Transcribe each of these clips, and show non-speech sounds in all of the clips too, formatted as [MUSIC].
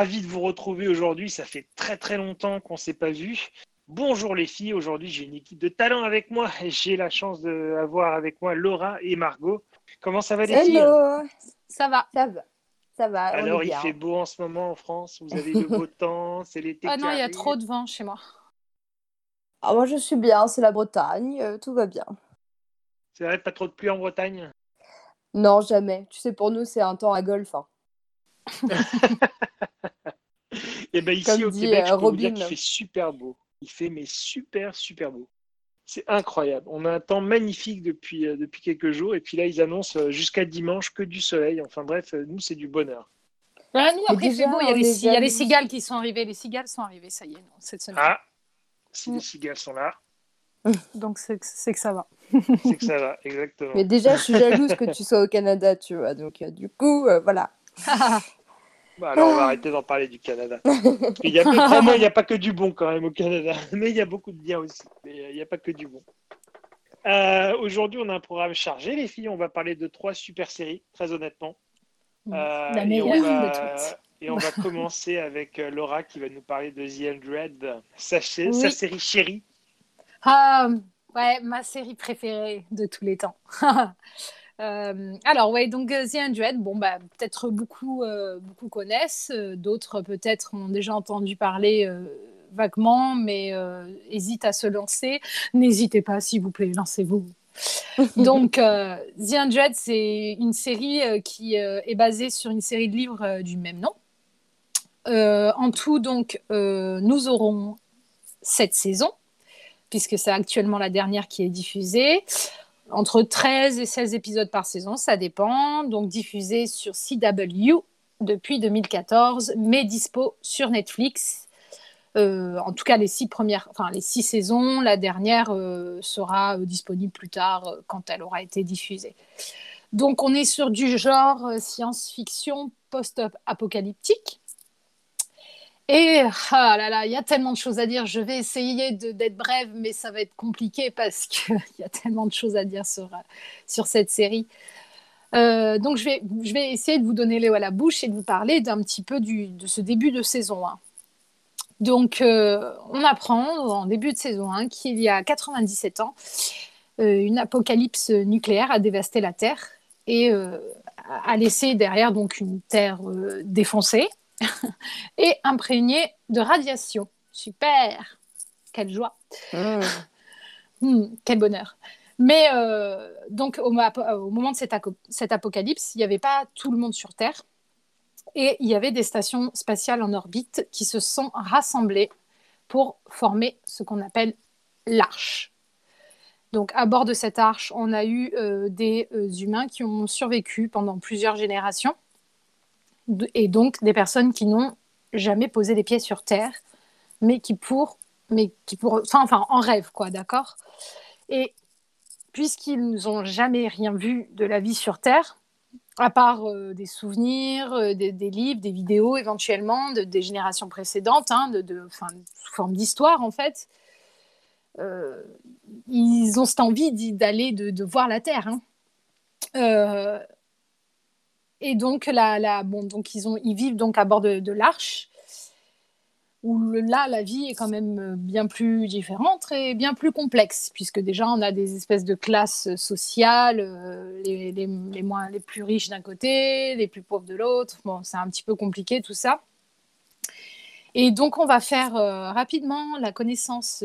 ravi de vous retrouver aujourd'hui. Ça fait très très longtemps qu'on ne s'est pas vu. Bonjour les filles, aujourd'hui j'ai une équipe de talent avec moi. [LAUGHS] J'ai la chance d'avoir avec moi Laura et Margot. Comment ça va les filles? Hello Ça va. Ça va. Ça va. on Alors il fait beau en ce moment en France, vous avez le [LAUGHS] beau temps, c'est l'été. Ah non, il y a trop de vent chez moi. Ah, moi je suis bien, c'est la Bretagne, euh, tout va bien. C'est vrai, pas trop de pluie en Bretagne? Non, jamais. Tu sais, pour nous, c'est un temps à golf. hein. [LAUGHS] [LAUGHS] Et ben ici Comme au dit, Québec, je euh, peux vous dire qu'il fait super beau. Il fait mais super super beau. C'est incroyable. On a un temps magnifique depuis, euh, depuis quelques jours et puis là ils annoncent euh, jusqu'à dimanche que du soleil. Enfin bref, euh, nous c'est du bonheur. Ah, nous, Mais après, il fait beau. Il y, a les, il y a cigales qui sont arrivées. Les cigales sont arrivées, ça y est, non, cette semaine. Ah, si Mm. les cigales sont là, [LAUGHS] Donc, c'est que- c'est que ça va. [LAUGHS] c'est que ça va, exactement. Mais déjà, je suis jalouse que tu sois au Canada, tu vois. Donc, euh, du coup, euh, voilà. Bah, alors on va arrêter d'en parler du Canada. [LAUGHS] Il a, n'y a pas que du bon quand même au Canada, [LAUGHS] mais il y a beaucoup de bien aussi. Mais euh, il n'y a pas que du bon. Euh, Aujourd'hui, on a un programme chargé, les filles. On va parler de trois super séries, très honnêtement. Euh, La et meilleure on va- de toutes. Et on va commencer avec Laura qui va nous parler de The sa, Oui. sa série chérie. Ah, ouais, ma série préférée de tous les temps. [LAUGHS] Euh, alors, ouais, donc euh, The Undread, bon, bah, peut-être beaucoup, euh, beaucoup connaissent, d'autres peut-être ont déjà entendu parler euh, vaguement, mais hésitent à se lancer. N'hésitez pas, s'il vous plaît, lancez-vous. [LAUGHS] Donc, The Undread, c'est une série qui est basée sur une série de livres du même nom. En tout, donc, nous aurons sept saisons puisque c'est actuellement la dernière qui est diffusée. Entre 13 et 16 épisodes par saison, ça dépend. Donc diffusée sur CW depuis 2014, mais dispo sur Netflix. Euh, en tout cas, les six premières, les six saisons. La dernière euh, sera euh, disponible plus tard quand elle aura été diffusée. Donc on est sur du genre science-fiction post-apocalyptique. Et ah il y a tellement de choses à dire. Je vais essayer d'être brève, mais ça va être compliqué parce qu'il [LAUGHS] y a tellement de choses à dire sur, euh, cette série. Euh, donc je vais, essayer de vous donner l'eau à la bouche et de vous parler d'un petit peu de ce début de saison 1. Donc euh, on apprend en début de saison 1 qu'il y a 97 ans, une apocalypse nucléaire a dévasté la Terre et a laissé derrière donc une Terre défoncée [LAUGHS] et imprégné de radiation. Super Quelle joie Mmh. [LAUGHS] Hmm, Quel bonheur Mais euh, donc, au, moment de cette apocalypse, il n'y avait pas tout le monde sur Terre. Et il y avait des stations spatiales en orbite qui se sont rassemblées pour former ce qu'on appelle l'arche. Donc, à bord de cette arche, on a eu euh, des euh, humains qui ont survécu pendant plusieurs générations et donc des personnes qui n'ont jamais posé les pieds sur Terre, mais qui pour, mais qui pour, enfin, en rêve quoi, d'accord? Et puisqu'ils n'ont jamais rien vu de la vie sur Terre, à part euh, des souvenirs, euh, des, livres, des vidéos éventuellement de, des générations précédentes, hein, de, de, sous forme d'histoire en fait, euh, ils ont cette envie d'aller, de voir la Terre. hein. Et donc, la, bon, donc ils, ont, ils vivent donc à bord de, l'arche, où là, la vie est quand même euh, bien plus différente et bien plus complexe, puisque déjà, on a des espèces de classes sociales, euh, les, les, les, plus riches d'un côté, les plus pauvres de l'autre. Bon, c'est un petit peu compliqué tout ça. Et donc, on va faire euh, rapidement la connaissance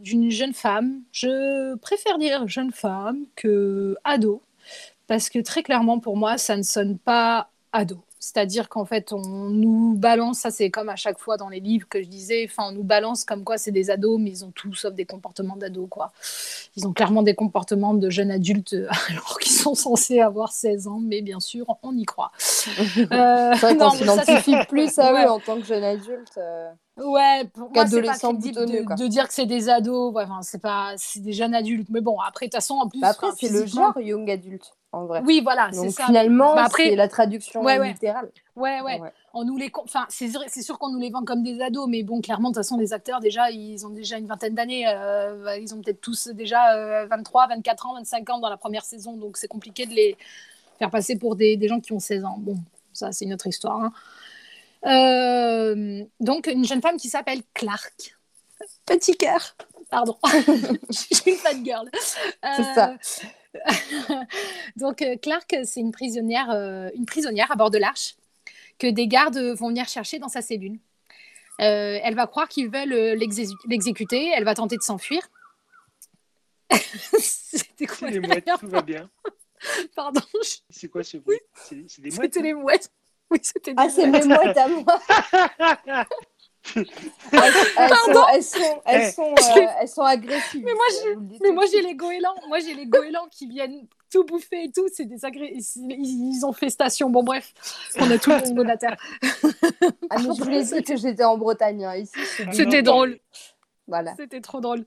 d'une jeune femme. Je préfère dire jeune femme que ado, parce que très clairement, pour moi, ça ne sonne pas ado. C'est-à-dire qu'en fait, on nous balance, ça c'est comme à chaque fois dans les livres que je disais, enfin, on nous balance comme quoi c'est des ados, mais ils ont tout sauf des comportements d'ados, quoi. Ils ont clairement des comportements de jeunes adultes [LAUGHS] alors qu'ils sont censés avoir 16 ans, mais bien sûr, on y croit. [LAUGHS] Euh, c'est vrai [LAUGHS] qu'on s'identifie plus à ouais. eux en tant que jeune adulte. Euh... Ouais, pour moi, c'est pas de, quoi. de dire que c'est des ados. Ouais, enfin, c'est pas, c'est des jeunes adultes. Mais bon, après, de toute façon, en plus. Bah après, c'est le genre young adulte, en vrai. Oui, voilà, c'est ça. finalement, Bah, après- c'est la traduction Ouais, littérale. Ouais, ouais. Ouais. On nous les, enfin, c'est sûr qu'on nous les vend comme des ados, mais bon, clairement, de toute façon, les acteurs déjà, ils ont déjà une vingtaine d'années. euh, ils ont peut-être tous déjà euh, 23, 24 ans, 25 ans dans la première saison, donc c'est compliqué de les faire passer pour des, des gens qui ont 16 ans. Bon, ça, c'est une autre histoire. hein. Euh, donc, une jeune femme qui s'appelle Clark. Petit cœur. Pardon. [LAUGHS] Je suis une fan girl. C'est ça. [LAUGHS] donc, euh, Clark, c'est une prisonnière, euh, une prisonnière à bord de l'arche que des gardes vont venir chercher dans sa cellule. Euh, elle va croire qu'ils veulent euh, l'exé- l'exécuter. Elle va tenter de s'enfuir. [LAUGHS] C'était quoi C'est les mouettes, tout va bien. Pardon, je- C'est quoi ce bruit? C'est c'est des mouettes c'était les mouettes. [LAUGHS] Oui, c'était des Ah, c'est mes mouettes à moi. Elles, [LAUGHS] elles sont, elles, sont, elles, Eh. sont, euh, elles sont agressives. Mais moi, le dis Mais moi j'ai les goélands, moi j'ai les goélands qui viennent tout bouffer et tout, c'est des agré... ils ils ont fait station. Bon bref, on a tout le monde de la terre. Ah, mais je vous l'ai dit que j'étais en Bretagne. hein. Ici, C'était drôle. Voilà. C'était trop drôle.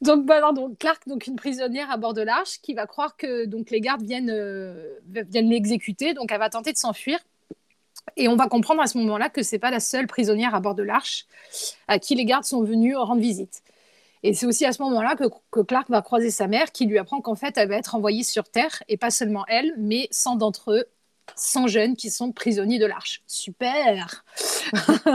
Donc, voilà, donc Clark, donc une prisonnière à bord de l'arche, qui va croire que donc les gardes viennent, euh, viennent l'exécuter, donc elle va tenter de s'enfuir. Et on va comprendre à ce moment-là que c'est pas la seule prisonnière à bord de l'arche à qui les gardes sont venus rendre visite. Et c'est aussi à ce moment-là que, que Clark va croiser sa mère, qui lui apprend qu'en fait, elle va être envoyée sur Terre, et pas seulement elle, mais 100 d'entre eux, 100 jeunes qui sont prisonniers de l'arche. Super [LAUGHS]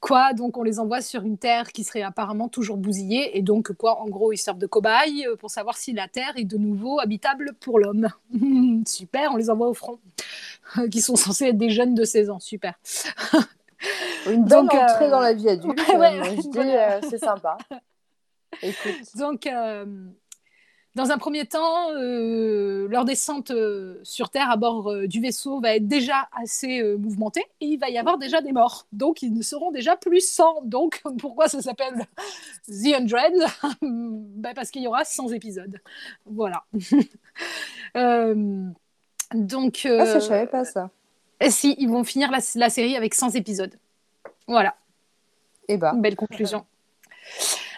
Quoi, donc on les envoie sur une terre qui serait apparemment toujours bousillée, et donc quoi, en gros, ils servent de cobayes euh, pour savoir si la terre est de nouveau habitable pour l'homme. [LAUGHS] Super, on les envoie au front, [LAUGHS] qui sont censés être des jeunes de 16 ans. Super. [LAUGHS] Une bonne Donc, euh, entrée dans la vie adulte. [LAUGHS] ouais, ouais, euh, dis, bonne- euh, c'est sympa. Écoute. Donc, euh, dans un premier temps, euh, leur descente euh, sur Terre à bord euh, du vaisseau va être déjà assez euh, mouvementée et il va y avoir déjà des morts. Donc, ils ne seront déjà plus 100. Donc, pourquoi ça s'appelle The Hundred? Ben, Parce qu'il y aura 100 épisodes. Voilà. Euh, donc, Ah, ça, euh, je savais pas ça. si, ils vont finir la, la série avec 100 épisodes. Voilà. Eh ben, Belle conclusion.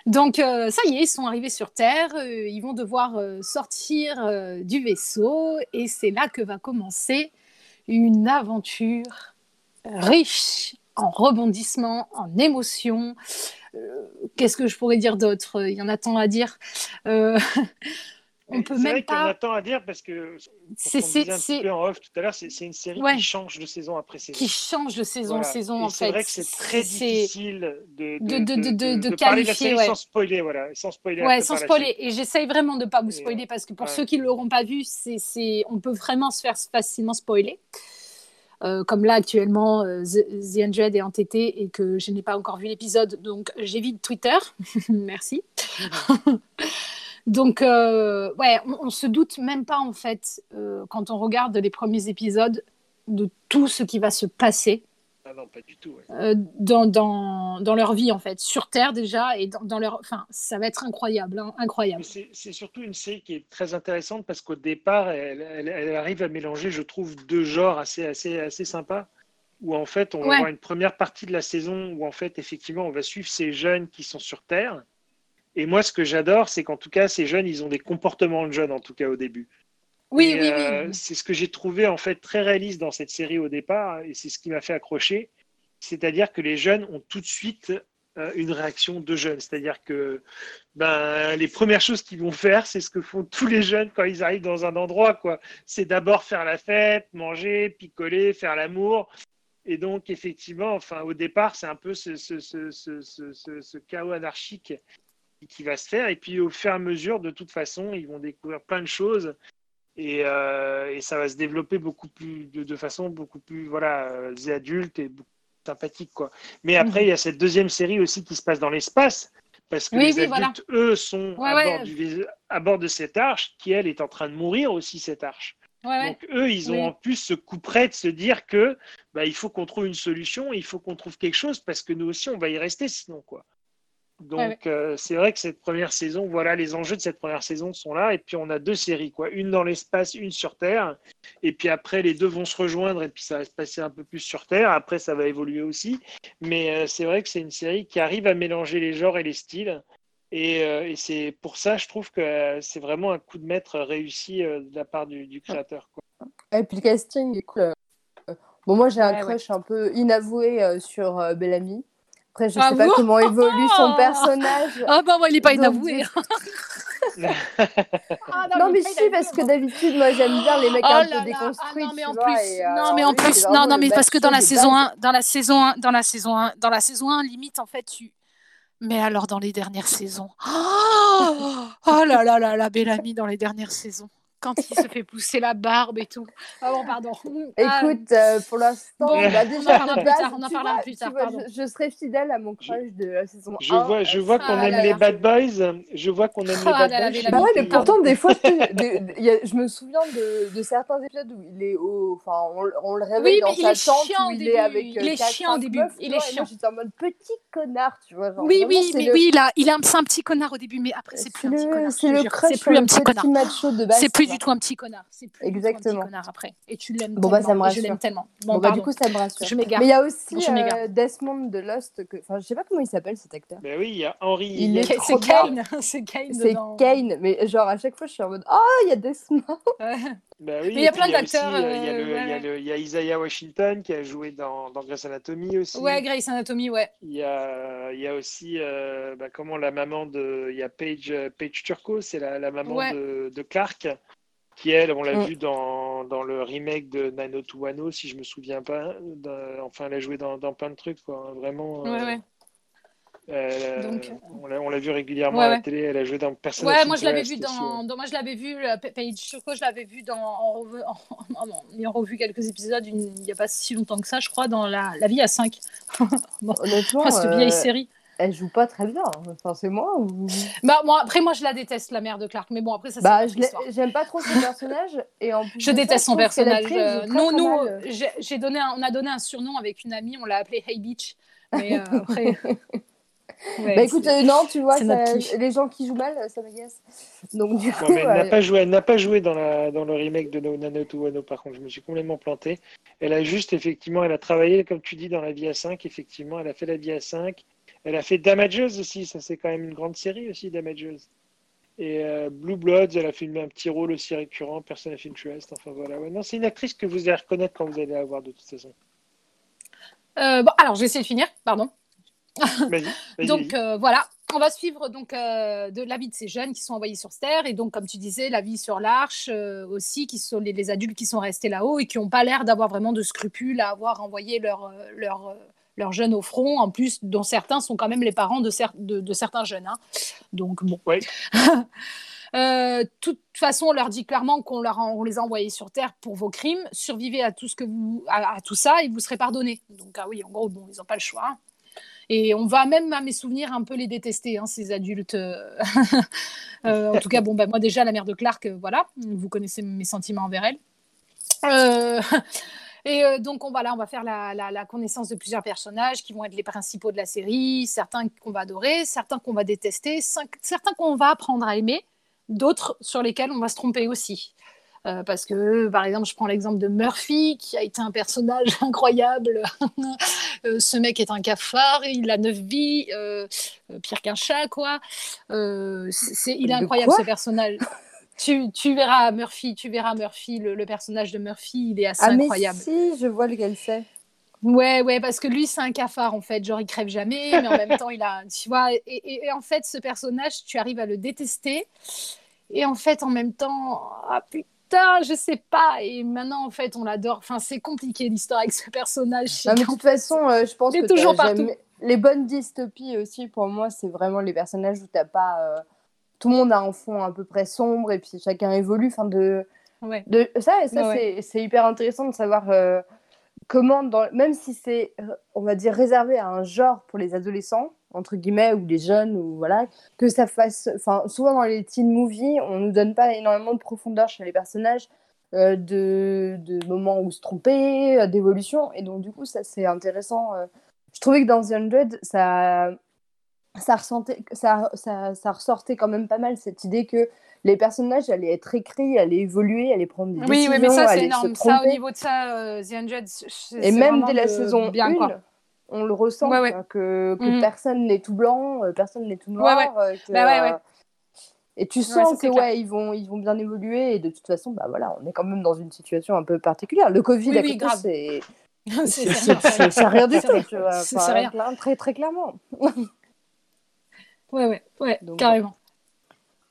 Donc, euh, ça y est, ils sont arrivés sur Terre. euh, ils vont devoir euh, sortir euh, du vaisseau. Et c'est là que va commencer une aventure riche en rebondissements, en émotions. Euh, Qu'est-ce que je pourrais dire d'autre? Il y en a tant à dire. [LAUGHS] Euh, on peut c'est même vrai qu'il y en pas. a tant à dire parce que C'est un c'est- peu en off tout à l'heure, c'est c'est une série Ouais. qui change de saison après saison. qui change de saison en Voilà. saison, Et en c'est fait. vrai que c'est très C'est- difficile de, de- de- de- de- de parler de la qualifier, série ouais. sans spoiler, voilà, sans spoiler. Ouais, sans spoiler. Et j'essaye vraiment de ne pas vous Et, spoiler parce que pour ouais. ceux qui ne l'auront pas vu, c'est, c'est, on peut vraiment se faire facilement spoiler. Euh, comme là actuellement, euh, The, The Hundred est entêté et que je n'ai pas encore vu l'épisode, donc j'évite Twitter. [LAUGHS] Merci. [LAUGHS] donc, euh, ouais, on, on se doute même pas en fait, euh, quand on regarde les premiers épisodes, de tout ce qui va se passer Ah non, pas du tout. ouais. euh, dans, dans, dans leur vie en fait, sur Terre déjà, et dans, dans leur... Enfin, ça va être incroyable, hein, incroyable. C'est surtout une série qui est très intéressante parce qu'au départ, elle, elle- elle arrive à mélanger, je trouve, deux genres assez, assez, assez sympas. Où en fait, on va Ouais. avoir une première partie de la saison où en fait, effectivement, on va suivre ces jeunes qui sont sur Terre. Et moi, ce que j'adore, c'est qu'en tout cas, ces jeunes, ils ont des comportements de jeunes, en tout cas au début. Oui, Et, oui, euh, oui. C'est ce que j'ai trouvé en fait très réaliste dans cette série au départ, et c'est ce qui m'a fait accrocher. C'est-à-dire que les jeunes ont tout de suite euh, une réaction de jeunes. C'est-à-dire que ben, les premières choses qu'ils vont faire, c'est ce que font tous les jeunes quand ils arrivent dans un endroit. quoi. C'est d'abord faire la fête, manger, picoler, faire l'amour. Et donc, effectivement, enfin, au départ, c'est un peu ce, ce, ce, ce, ce- ce- ce chaos anarchique qui va se faire. Et puis, au fur et à mesure, de toute façon, ils vont découvrir plein de choses. Et, euh, et ça va se développer beaucoup plus, de, de façon beaucoup plus voilà, euh, adulte et sympathique. Quoi. Mais après, il y a cette deuxième série aussi qui se passe dans l'espace. Parce que Oui, les oui, voilà. adultes, eux, sont Ouais, à, ouais. Bord du- à bord de cette arche, qui, elle, est en train de mourir aussi, cette arche. Ouais. Donc eux, ils ont Oui. en plus ce coup près de se dire que bah, il faut qu'on trouve une solution, il faut qu'on trouve quelque chose parce que nous aussi on va y rester sinon quoi. Donc Ouais, ouais. euh, c'est vrai que cette première saison, voilà les enjeux de cette première saison sont là et puis on a deux séries quoi, une dans l'espace, une sur Terre et puis après les deux vont se rejoindre et puis ça va se passer un peu plus sur Terre. Après ça va évoluer aussi, mais euh, c'est vrai que c'est une série qui arrive à mélanger les genres et les styles. Et, euh, et c'est pour ça, je trouve que euh, c'est vraiment un coup de maître réussi euh, de la part du, du créateur. Quoi. Et puis le casting cool. Euh, Bon, moi, j'ai un Ouais, crush un peu inavoué euh, sur euh, Bellamy. Après, je Ah sais pas comment évolue son [LAUGHS] personnage. Ah bah, ouais, il n'est pas inavoué. du- Ah, Non, mais il si, parce que hein. d'habitude, moi, j'aime bien les mecs Oh un peu déconstruits. ah non mais en vois, plus, et, euh, non mais en plus, non mais parce que dans la saison base. 1, dans la saison 1, dans la saison 1, dans la saison 1, limite en fait tu mais alors dans les dernières saisons. Oh, oh là là là là Bellamy dans les dernières saisons. Quand il se fait pousser la barbe et tout. Ah bon, pardon. Ah, Écoute, euh, pour l'instant, Bon, bah, on déjà, en parlera de plus tard, on en tu parlera vois, plus tu tard, vois, pardon. Je, je serais fidèle à mon crush de la saison Je 1. vois, je vois qu'on Ah aime là les là. bad boys. Je vois qu'on aime les Ah bad là là, boys. Bah ouais, les mais pourtant, des fois, je, il y a- je me souviens de, de certains épisodes où il est au. Enfin, on, on le réveille Oui, dans mais il sa est tente chiant où au il début, est avec. il euh, est quatre, chiant au début, il est chiant. j'étais en mode petit connard, tu vois. Oui, oui, mais oui, il a, il un petit connard au début, mais après c'est plus un petit connard. je c'est le crush C'est plus le un petit connard. de. C'est plus. Du tout un petit connard. C'est plus du tout un Exactement. petit connard après. Et tu l'aimes Bon, bah, ça tellement. me et je l'aime rassure. tellement. Bon, Bon, bah, du coup, ça me rassure. Je m'égare. Mais il y a aussi euh, Desmond de Lost. Que... Enfin, je sais pas comment il s'appelle cet acteur. Ben oui, il y a Henry. Il est C'est. Kane. C'est Kane C'est dedans. Kane, mais genre à chaque fois je suis en mode Oh, il y a Desmond Ouais. Ben oui, Mais il y a plein d'acteurs, euh, Il y, a euh, y, ouais. y Isaiah Washington qui a joué dans, dans Grey's Anatomy aussi. Ouais, Grey's Anatomy, ouais. Il y a, il y a aussi euh, bah, comment la maman de. Il y a Paige, euh, Paige Turco, c'est la, la maman Ouais. de, de Clark, qui elle, on l'a Mm. vu dans, dans le remake de 90210, si je me souviens pas. Enfin, elle a joué dans, dans plein de trucs, quoi. hein, Vraiment. Ouais, euh, ouais. euh, Donc- on l'a on l'a vu régulièrement Ouais, à la télé. Elle a joué dans Persona Ouais, moi je l'avais vu dans, ouais. dans- moi je l'avais vu euh, Pa- Paige Choco, je l'avais vu dans en, revu- en, [LAUGHS] en- en ayant revu quelques épisodes une- il n'y a pas si longtemps que ça, je crois, dans la, la vie à 5. [LAUGHS] Honnêtement, cette euh, vieille série. Elle joue pas très bien. Enfin, ou. Bah moi après moi je la déteste la mère de Clark, mais bon après ça c'est Bah, j'aime pas trop ce personnage. Et en plus Je ça, déteste son personnage. euh, très, nous, j'ai donné, un- on a donné un surnom avec une amie, on l'a appelé Hey Beach. Mais euh, après. [LAUGHS] Ouais, Bah écoute, euh, non, tu vois, ça- les gens qui jouent mal, ça m'agace. Donc du coup, mais elle n'a pas joué, elle n'a pas joué dans, la, dans le remake de No Nano to Wano, par contre, je me suis complètement planté. Elle a juste, effectivement, elle a travaillé, comme tu dis, dans la vie à 5, effectivement, elle a fait la vie à 5. Elle a fait Damages aussi, ça c'est quand même une grande série aussi, Damages. Et euh, Blue Bloods, elle a fait un petit rôle aussi récurrent, Person of Interest, enfin voilà. Ouais, non, c'est une actrice que vous allez reconnaître quand vous allez la voir de toute façon. Euh, bon, alors je vais essayer de finir, pardon. Vas-y, vas-y. [LAUGHS] Donc euh, voilà, on va suivre donc euh, de la vie de ces jeunes qui sont envoyés sur Terre et donc comme tu disais la vie sur l'Arche euh, aussi qui sont les, les adultes qui sont restés là-haut et qui n'ont pas l'air d'avoir vraiment de scrupules à avoir envoyé leurs leur, euh, leurs jeunes au front en plus dont certains sont quand même les parents de, cer- de, de certains jeunes. hein. Donc bon. Oui. [LAUGHS] Euh, de toute façon, on leur dit clairement qu'on on les a envoyés sur Terre pour vos crimes. Survivez à tout ce que vous à, à tout ça et vous serez pardonnés. Donc ah oui, en gros, bon, ils n'ont pas le choix. hein. Et on va même, à mes souvenirs, un peu les détester, hein, ces adultes. euh. [LAUGHS] Euh, en tout cas, bon, bah, moi déjà, la mère de Clark, euh, voilà, vous connaissez mes sentiments envers elle. Et euh, donc, on va, là, on va faire la, la- la connaissance de plusieurs personnages qui vont être les principaux de la série, certains qu'on va adorer, certains qu'on va détester, cinq- certains qu'on va apprendre à aimer, d'autres sur lesquels on va se tromper aussi. Euh, parce que, par exemple, je prends l'exemple de Murphy, qui a été un personnage [LAUGHS] incroyable. [LAUGHS] Euh, ce mec est un cafard, il a neuf vies, euh, pire qu'un chat, quoi. Il est incroyable, ce personnage. [LAUGHS] Tu, tu verras Murphy, tu verras Murphy, le, le personnage de Murphy, il est assez Ah, mais incroyable. si, je vois lequel c'est. Ouais, ouais, parce que lui, c'est un cafard, en fait. Genre, il crève jamais, mais en même [LAUGHS] temps, il a. Tu vois, et, et- et en fait, ce personnage, tu arrives à le détester. Et en fait, en même temps, ah putain, je sais pas. Et maintenant, en fait, on l'adore. Enfin, c'est compliqué l'histoire avec ce personnage. Non, mais de toute façon, euh, je pense que t'as toujours partout. jamais- les bonnes dystopies aussi, pour moi, c'est vraiment les personnages où t'as pas. euh, Tout le monde a un fond à peu près sombre et puis chacun évolue. Enfin, de... Ouais. de... Ça, ça Ouais, c'est- c'est hyper intéressant de savoir euh, comment, dans... même si c'est, euh, on va dire, réservé à un genre pour les adolescents, entre guillemets, ou les jeunes, ou voilà, que ça fasse. Enfin, souvent dans les teen movies, on nous donne pas énormément de profondeur chez les personnages. euh, de, de moments où se tromper, d'évolution. Et donc, du coup, ça, c'est intéressant. euh. Je trouvais que dans The Hundred, ça, ça, ressentait, ça, ça, ça ressortait quand même pas mal cette idée que les personnages allaient être écrits, allaient évoluer, allaient prendre des Oui, décisions, oui, mais ça, c'est énorme. Ça, au niveau de ça, euh, The c'est Et même dès la saison bien, 1, quoi. on le ressent, Ouais, ouais. quoi, que, que Mhm. personne n'est tout blanc, euh, personne n'est tout noir. Ouais, euh, que, Bah euh, Et tu sens que ouais, ils vont, ils vont bien évoluer. Et de toute façon, bah voilà, on est quand même dans une situation un peu particulière. Le Covid, Oui, à oui, côté, [LAUGHS] c'est C'est- rien, du tout. C'est- rien. très, très clairement. [LAUGHS] Ouais, ouais, ouais, Donc, carrément.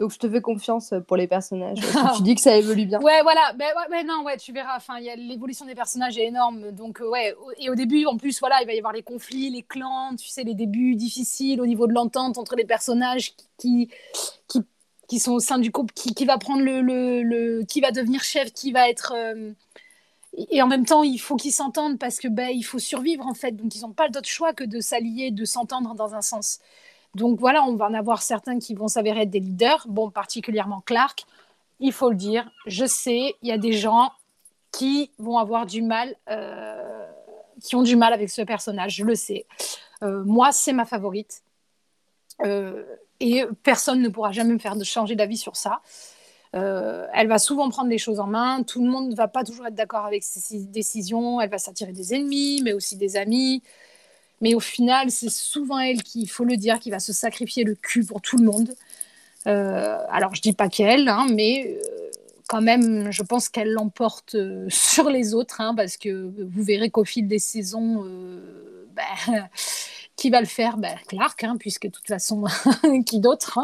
Donc je te fais confiance pour les personnages. [LAUGHS] tu dis que ça évolue bien. Ouais, voilà. Ben, ouais, non, ouais, tu verras. Enfin, l'évolution des personnages est énorme. Donc, euh, ouais. Et au début, en plus, voilà, il va y avoir les conflits, les clans, tu sais, les débuts difficiles au niveau de l'entente entre les personnages qui, qui, qui, sont au sein du couple, qui, qui va prendre le, le, le, qui va devenir chef, qui va être. Euh, et en même temps, il faut qu'ils s'entendent parce que ben, il faut survivre en fait. Donc, ils n'ont pas d'autre choix que de s'allier, de s'entendre dans un sens. Donc voilà, on va en avoir certains qui vont s'avérer être des leaders, bon, particulièrement Clark. Il faut le dire, je sais, il y a des gens qui vont avoir du mal, euh, qui ont du mal avec ce personnage, je le sais. Euh, moi, c'est ma favorite. Euh, et personne ne pourra jamais me faire changer d'avis sur ça. elle va souvent prendre les choses en main. Tout le monde ne va pas toujours être d'accord avec ses décisions. Elle va s'attirer des ennemis, mais aussi des amis. Mais au final, c'est souvent elle qui, il faut le dire, qui va se sacrifier le cul pour tout le monde. Euh, alors, je dis pas qu'elle, hein, mais euh, quand même, je pense qu'elle l'emporte euh, [LAUGHS] sur les autres, hein, parce que vous verrez qu'au fil des saisons, [LAUGHS] ben, qui va le faire? Ben, Clark, hein, puisque de toute façon, [LAUGHS] qui d'autre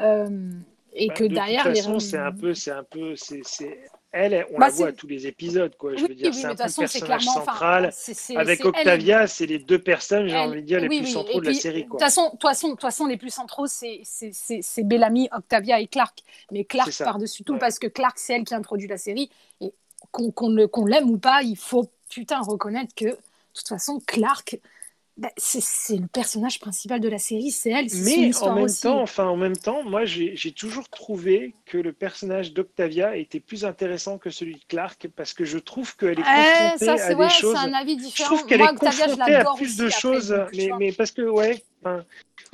Et bah, que derrière, de toute façon, c'est un peu, c'est un peu, c'est elle, on bah, la voit à tous les épisodes, quoi. Je veux dire, c'est un peu personnage central. Avec Octavia, c'est les deux personnes, j'ai envie de dire, les plus centraux de la série, quoi. De toute façon, les plus centraux, c'est Bellamy, Octavia et Clark. Mais Clark par-dessus tout, parce que Clark, c'est elle qui introduit la série. Et qu'on l'aime ou pas, il faut putain reconnaître que, de toute façon, Clark, bah, c'est le personnage principal de la série, c'est elle. Mais en même temps, enfin en même temps, moi j'ai toujours trouvé que le personnage d'Octavia était plus intéressant que celui de Clark parce que je trouve qu'elle est confrontée ça, à des choses. Un avis différent. Je trouve qu'elle est confrontée à plus de choses, mais, mais, parce que ouais.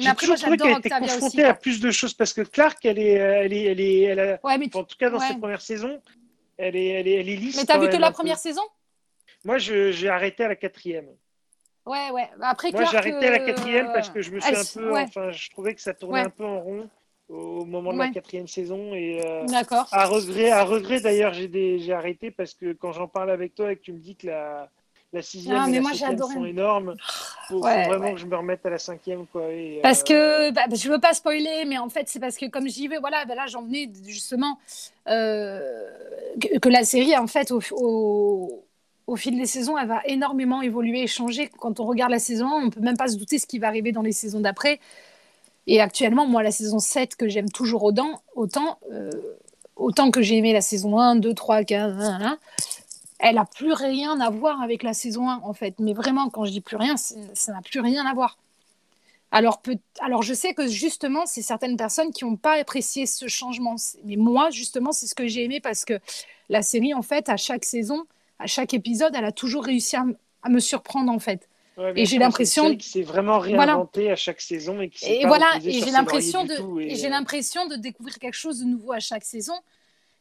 J'ai toujours trouvé qu'elle était confrontée à plus de choses parce que Clark, elle est, elle est, elle est, elle a, en tout cas dans ses premières saisons, elle est, elle est, elle est lisse. Mais t'as vu que la première saison? Moi, j'ai arrêté à la quatrième. Ouais, ouais. Après, Moi, j'ai arrêté à la quatrième parce que je me suis un peu. Enfin, je trouvais que ça tournait un peu en rond au moment de la quatrième saison. Et, euh, D'accord. À regret, à regret d'ailleurs, j'ai arrêté parce que quand j'en parle avec toi et que tu me dis que la, la sixième ah, et la sont énormes, il faut, vraiment que je me remette à la cinquième. Quoi, parce que, euh, bah, je veux pas spoiler, mais en fait, c'est parce que comme j'y vais, voilà, bah, là, j'en venais justement euh, que, la série, en fait, au au fil des saisons, elle va énormément évoluer et changer. Quand on regarde la saison 1, on peut même pas se douter ce qui va arriver dans les saisons d'après. Et actuellement, moi, la saison 7 que j'aime toujours autant, autant, euh, autant que j'ai aimé la saison 1, 2, 3, 4, elle n'a plus rien à voir avec la saison 1, en fait. Mais vraiment, quand je dis plus rien, ça n'a plus rien à voir. Alors, peut... Alors, je sais que justement, c'est certaines personnes qui n'ont pas apprécié ce changement. Mais moi, justement, c'est ce que j'ai aimé parce que la série, en fait, à chaque saison, à chaque épisode, elle a toujours réussi à, me surprendre en fait. et j'ai l'impression que c'est vraiment réinventé à chaque saison et, et voilà et j'ai l'impression de et, j'ai l'impression de découvrir quelque chose de nouveau à chaque saison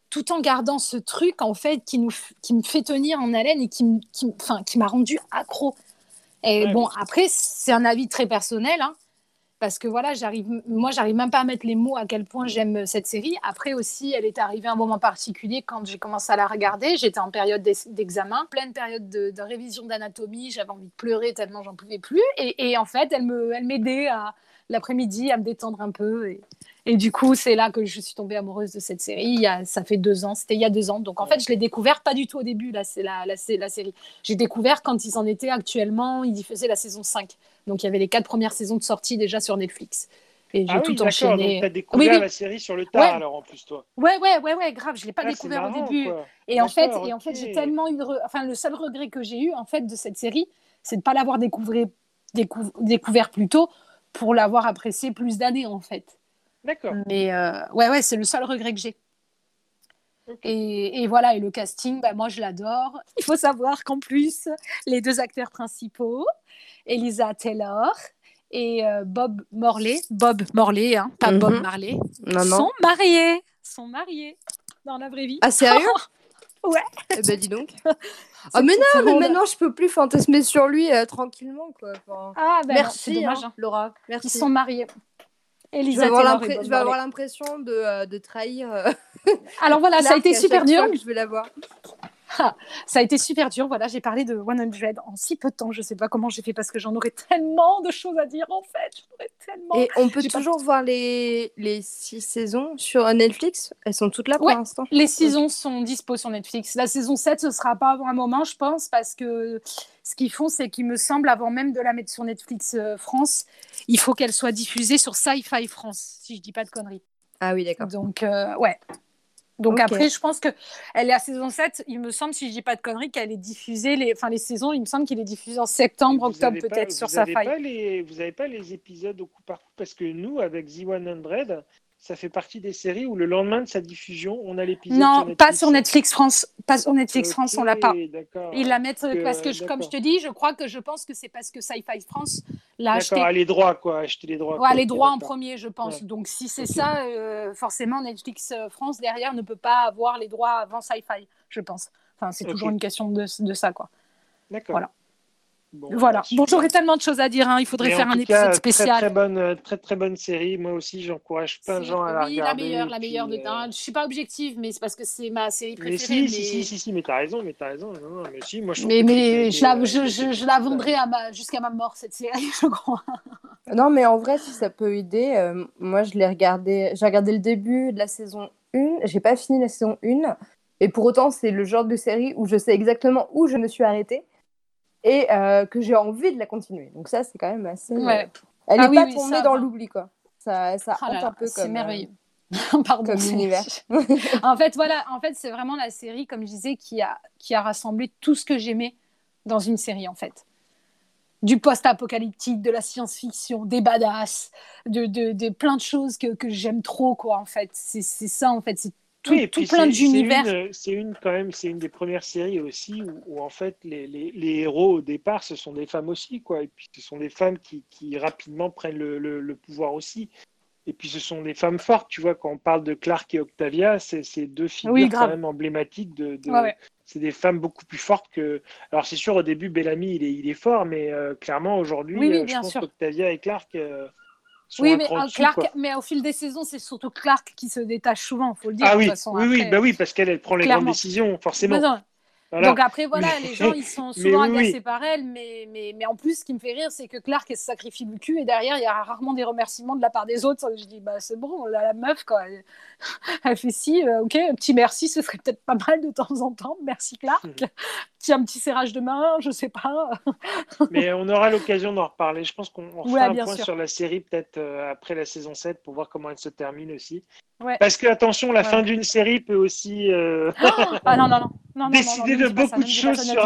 tout en gardant ce truc en fait qui nous qui me fait tenir en haleine et qui qui enfin qui m'a rendu accro. Et bon après c'est un avis très personnel hein, parce que voilà, j'arrive, moi, j'arrive même pas à mettre les mots à quel point j'aime cette série. Après aussi, elle est arrivée à un moment particulier quand j'ai commencé à la regarder. J'étais en période d'examen, pleine période de, révision d'anatomie. J'avais envie de pleurer tellement j'en pouvais plus. Et, en fait, elle me, elle m'aidait l'après-midi à me détendre un peu. Et, et du coup, c'est là que je suis tombée amoureuse de cette série. Il y a, ça fait deux ans, c'était il y a deux ans. Donc en fait, je l'ai découvert pas du tout au début, là, c'est la, la, la, série. J'ai découvert quand ils en étaient actuellement, ils y faisaient la saison 5. Donc il y avait les quatre premières saisons de sortie déjà sur Netflix. Et j'ai ah tout enchaîné. Tu as découvert la série sur le tard alors en plus toi. Ouais ouais ouais ouais grave, je l'ai pas ah, découvert au début. Et en fait et en fait j'ai tellement eu enfin le seul regret que j'ai eu en fait de cette série, c'est de pas l'avoir découvert découvert plus tôt pour l'avoir apprécié plus d'années en fait. D'accord. Mais euh, ouais ouais, c'est le seul regret que j'ai. Et, et, voilà, et le casting, bah, moi je l'adore. Il faut savoir qu'en plus, les deux acteurs principaux, Elisa Taylor et euh, Bob Morley, Bob Morley, hein, pas Bob mhm. Marley, sont mariés, sont mariés dans la vraie vie. Ah sérieux [LAUGHS] Ouais. Eh ben dis donc. [LAUGHS] Ah mais non, mais maintenant je peux plus fantasmer sur lui euh, tranquillement quoi. ah ben merci dommage, hein, hein. Laura. Merci. Ils sont mariés. Elisa je vais avoir l'impression de, euh, de, trahir. [LAUGHS] Alors voilà, ça a été super dur. Je vais la voir. ça a été super dur. Voilà, j'ai parlé de 100 en si peu de temps. Je sais pas comment j'ai fait parce que j'en aurais tellement de choses à dire en fait. Tellement... Et on peut toujours voir les, les six saisons sur Netflix? Elles sont toutes là pour l'instant? Les saisons sont dispo sur Netflix. La saison 7, ce sera pas avant un moment, je pense, parce que ce qu'ils font, c'est qu'il me semble, avant même de la mettre sur Netflix euh, France, il faut qu'elle soit diffusée sur Sci-Fi France, si je dis pas de conneries. Ah oui, d'accord. Donc, euh, ouais. Donc après, je pense qu'elle est à saison 7. Il me semble, si je dis pas de conneries, qu'elle est diffusée, les, enfin les saisons, il me semble qu'il est diffusé en septembre, octobre peut-être sur sa faille. Vous n'avez pas les épisodes au coup par coup? Parce que nous, avec The 100, ça fait partie des séries où le lendemain de sa diffusion, on a l'épisode. Non, pas sur Netflix France. Pas sur Netflix France, on l'a pas. Ils la mettent parce que, comme je te dis, je crois que je pense que c'est parce que Sci-Fi France l'a acheté. D'accord, les droits quoi, acheter les droits. Ouais, les droits en premier, je pense. Donc si c'est ça, euh, forcément Netflix euh, France derrière ne peut pas avoir les droits avant Sci-Fi, je pense. Enfin, c'est toujours une question de, de ça quoi. D'accord. Voilà voilà. Bon, j'aurais tellement de choses à dire. Hein. Il faudrait faire un épisode spécial. Très, très bonne, euh, très très bonne série. Moi aussi, j'encourage plein de gens à la oui, regarder. Oui, la meilleure, la meilleure de. Euh... je suis pas objective, mais c'est parce que c'est ma série préférée. Mais si, si, si, si, si, mais t'as raison, mais t'as raison. Non, non, mais si, moi je. Mais, mais je, la, je, je, je, la vendrai à ma, jusqu'à ma mort cette série, [LAUGHS] je crois. Non, mais en vrai, si ça peut aider, euh, moi je l'ai regardé. J'ai regardé le début de la saison 1. J'ai pas fini la saison 1. Et pour autant, c'est le genre de série où je sais exactement où je me suis arrêtée et euh, que j'ai envie de la continuer. Donc ça, c'est quand même assez... Euh, elle n'est ah pas tombée dans l'oubli, quoi. Ça, ça oh hante un peu [LAUGHS] comme... C'est merveilleux. Pardon, comme univers. [LAUGHS] en fait, voilà, en fait, c'est vraiment la série, comme je disais, qui a, qui a rassemblé tout ce que j'aimais dans une série, en fait. Du post-apocalyptique, de la science-fiction, des badass, de, de, de, plein de choses que, que j'aime trop, quoi, en fait. C'est ça, en fait. C'est tout, oui, tout plein d'univers. C'est une, quand même, c'est une des premières séries aussi où, en fait les, les, les, héros au départ ce sont des femmes aussi quoi. Et puis ce sont des femmes qui, qui rapidement prennent le, le, pouvoir aussi. Et puis ce sont des femmes fortes, tu vois. Quand on parle de Clark et Octavia, c'est deux figures quand même emblématiques de. de... C'est des femmes beaucoup plus fortes que. Alors c'est sûr au début Bellamy il est, il est fort, mais euh, clairement aujourd'hui, oui, euh, je pense qu'Octavia et Clark. Euh, oui, mais, Clark, mais au fil des saisons, c'est surtout Clark qui se détache souvent, il faut le dire. Ah oui, de façon, oui, oui, bah oui, parce qu'elle prend les grandes décisions, forcément. Donc après, voilà, les [LAUGHS] gens, ils sont souvent agacés par elle, mais, mais, mais en plus, ce qui me fait rire, c'est que Clark, elle se sacrifie le cul, et derrière, il y a rarement des remerciements de la part des autres. Je dis, bah c'est bon, la, la meuf, quoi, elle, [LAUGHS] fait si, euh, ok, un petit merci, ce serait peut-être pas mal de temps en temps, merci Clark. un petit serrage de main, je sais pas. [LAUGHS] mais on aura l'occasion d'en reparler. Je pense qu'on fera un point sur la série peut-être euh, après la saison 7 pour voir comment elle se termine aussi. Parce que attention, la fin d'une série peut aussi euh, ah, non, non, non. décider de beaucoup de choses sur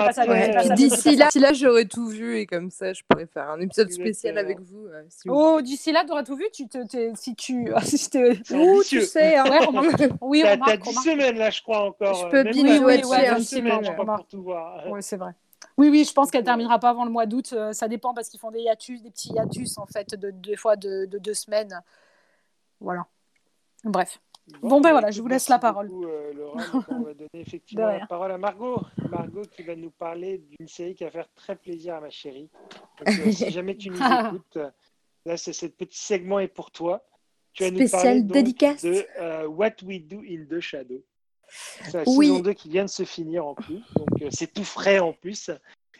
D'ici là, là j'aurais tout vu et comme ça, je pourrais faire un épisode spécial avec vous. Euh, oh, d'ici là, tu aurais tout vu tu te, Si tu. [LAUGHS] Si Ouh, tu sais. Hein. oui, T'as 10 semaines là, je crois encore. Je peux binge-watcher un petit peu. pour tout voir. Oui, c'est vrai. Oui, oui, je pense qu'elle terminera pas avant le mois d'août. Euh, ça dépend parce qu'ils font des hiatus, des petits hiatus en fait, de deux fois de, deux semaines. Voilà. Bref. Bon, ben voilà, je vous laisse la parole. Beaucoup, euh, [LAUGHS] Laura, on va donner effectivement la parole à Margot. Margot qui va nous parler d'une série qui va faire très plaisir à ma chérie. Euh, [LAUGHS] si jamais tu nous écoutes, là, c'est ce petit segment est pour toi. Tu vas nous parler dédicace. de What We Do in the Shadow. C'est la saison 2 qui vient de se finir en plus, donc euh, c'est tout frais en plus.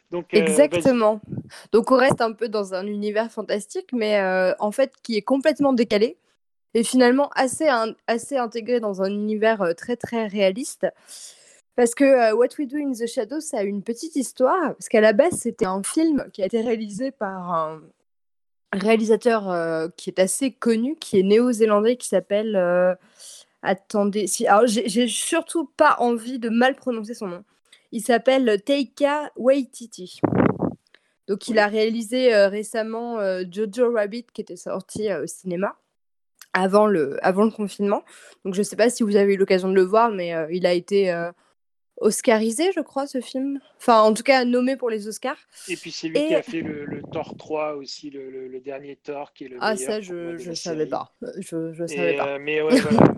Donc, euh, Exactement. Donc on reste un peu dans un univers fantastique, mais euh, en fait qui est complètement décalé et finalement assez, intégré dans un univers très très réaliste. Parce que What We Do in the Shadows, ça a une petite histoire, parce qu'à la base c'était un film qui a été réalisé par un réalisateur qui est assez connu, qui est néo-zélandais, qui s'appelle Attendez, si, alors j'ai surtout pas envie de mal prononcer son nom. Il s'appelle Teika Waititi. Donc il a réalisé euh, récemment euh, Jojo Rabbit qui était sorti euh, au cinéma avant le, avant le confinement. Donc je sais pas si vous avez eu l'occasion de le voir, mais il a été oscarisé, je crois, ce film. Enfin, en tout cas, nommé pour les Oscars. Et puis c'est lui qui a fait le, Thor 3 aussi, le, dernier Thor qui est le Ah ça, je ne savais pas. Je, je savais pas. Mais ouais, [LAUGHS] voilà.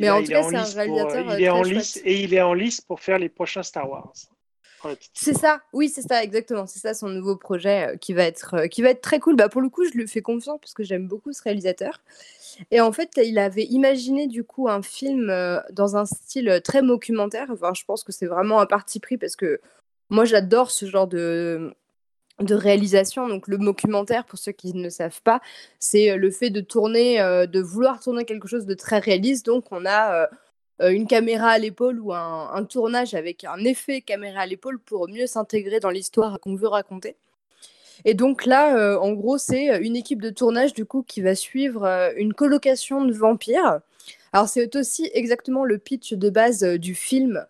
mais en tout cas, c'est un réalisateur. il est en lice et il est en lice pour faire les prochains Star Wars. C'est ça, oui, c'est ça, exactement. C'est ça son nouveau projet euh, qui, va être, euh, qui va être très cool. Bah, pour le coup, je lui fais confiance parce que j'aime beaucoup ce réalisateur. Et en fait, il avait imaginé du coup un film euh, dans un style très documentaire. Enfin, je pense que c'est vraiment un parti pris parce que moi, j'adore ce genre de, de réalisation. Donc, le documentaire, pour ceux qui ne savent pas, c'est le fait de tourner, de vouloir tourner quelque chose de très réaliste. Donc, on a euh, une caméra à l'épaule ou un, tournage avec un effet caméra à l'épaule pour mieux s'intégrer dans l'histoire qu'on veut raconter. Et donc là, euh, en gros, c'est une équipe de tournage du coup qui va suivre euh, une colocation de vampires. Alors c'est aussi exactement le pitch de base du film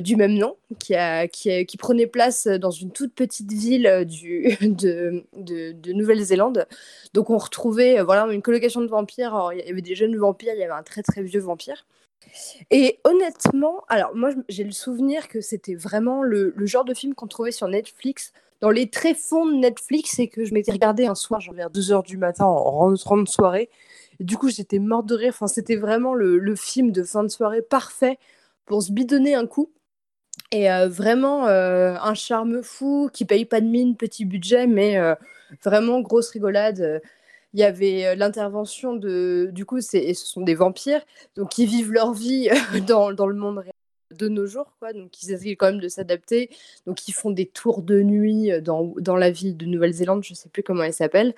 du même nom, qui, a, qui, qui, prenait place dans une toute petite ville [LAUGHS] de, de, Nouvelle-Zélande. Donc on retrouvait voilà, une colocation de vampires. Il y avait des jeunes vampires, il y avait un très très vieux vampire. Et honnêtement, alors moi j'ai le souvenir que c'était vraiment le, genre de film qu'on trouvait sur Netflix, dans les tréfonds de Netflix, et que je m'étais regardé un soir, genre vers 2h du matin, en rentrant de soirée. Et du coup, j'étais morte de rire. Enfin, c'était vraiment le, film de fin de soirée parfait pour se bidonner un coup. Et euh, vraiment euh, un charme fou qui paye pas de mine, petit budget, mais euh, vraiment grosse rigolade il y avait l'intervention de. Du coup, ce sont des vampires, donc qui vivent leur vie [LAUGHS] dans, dans le monde réel de nos jours, quoi. Donc, ils essayent quand même de s'adapter. Donc, ils font des tours de nuit dans, dans la ville de Nouvelle-Zélande, je sais plus comment elle s'appelle.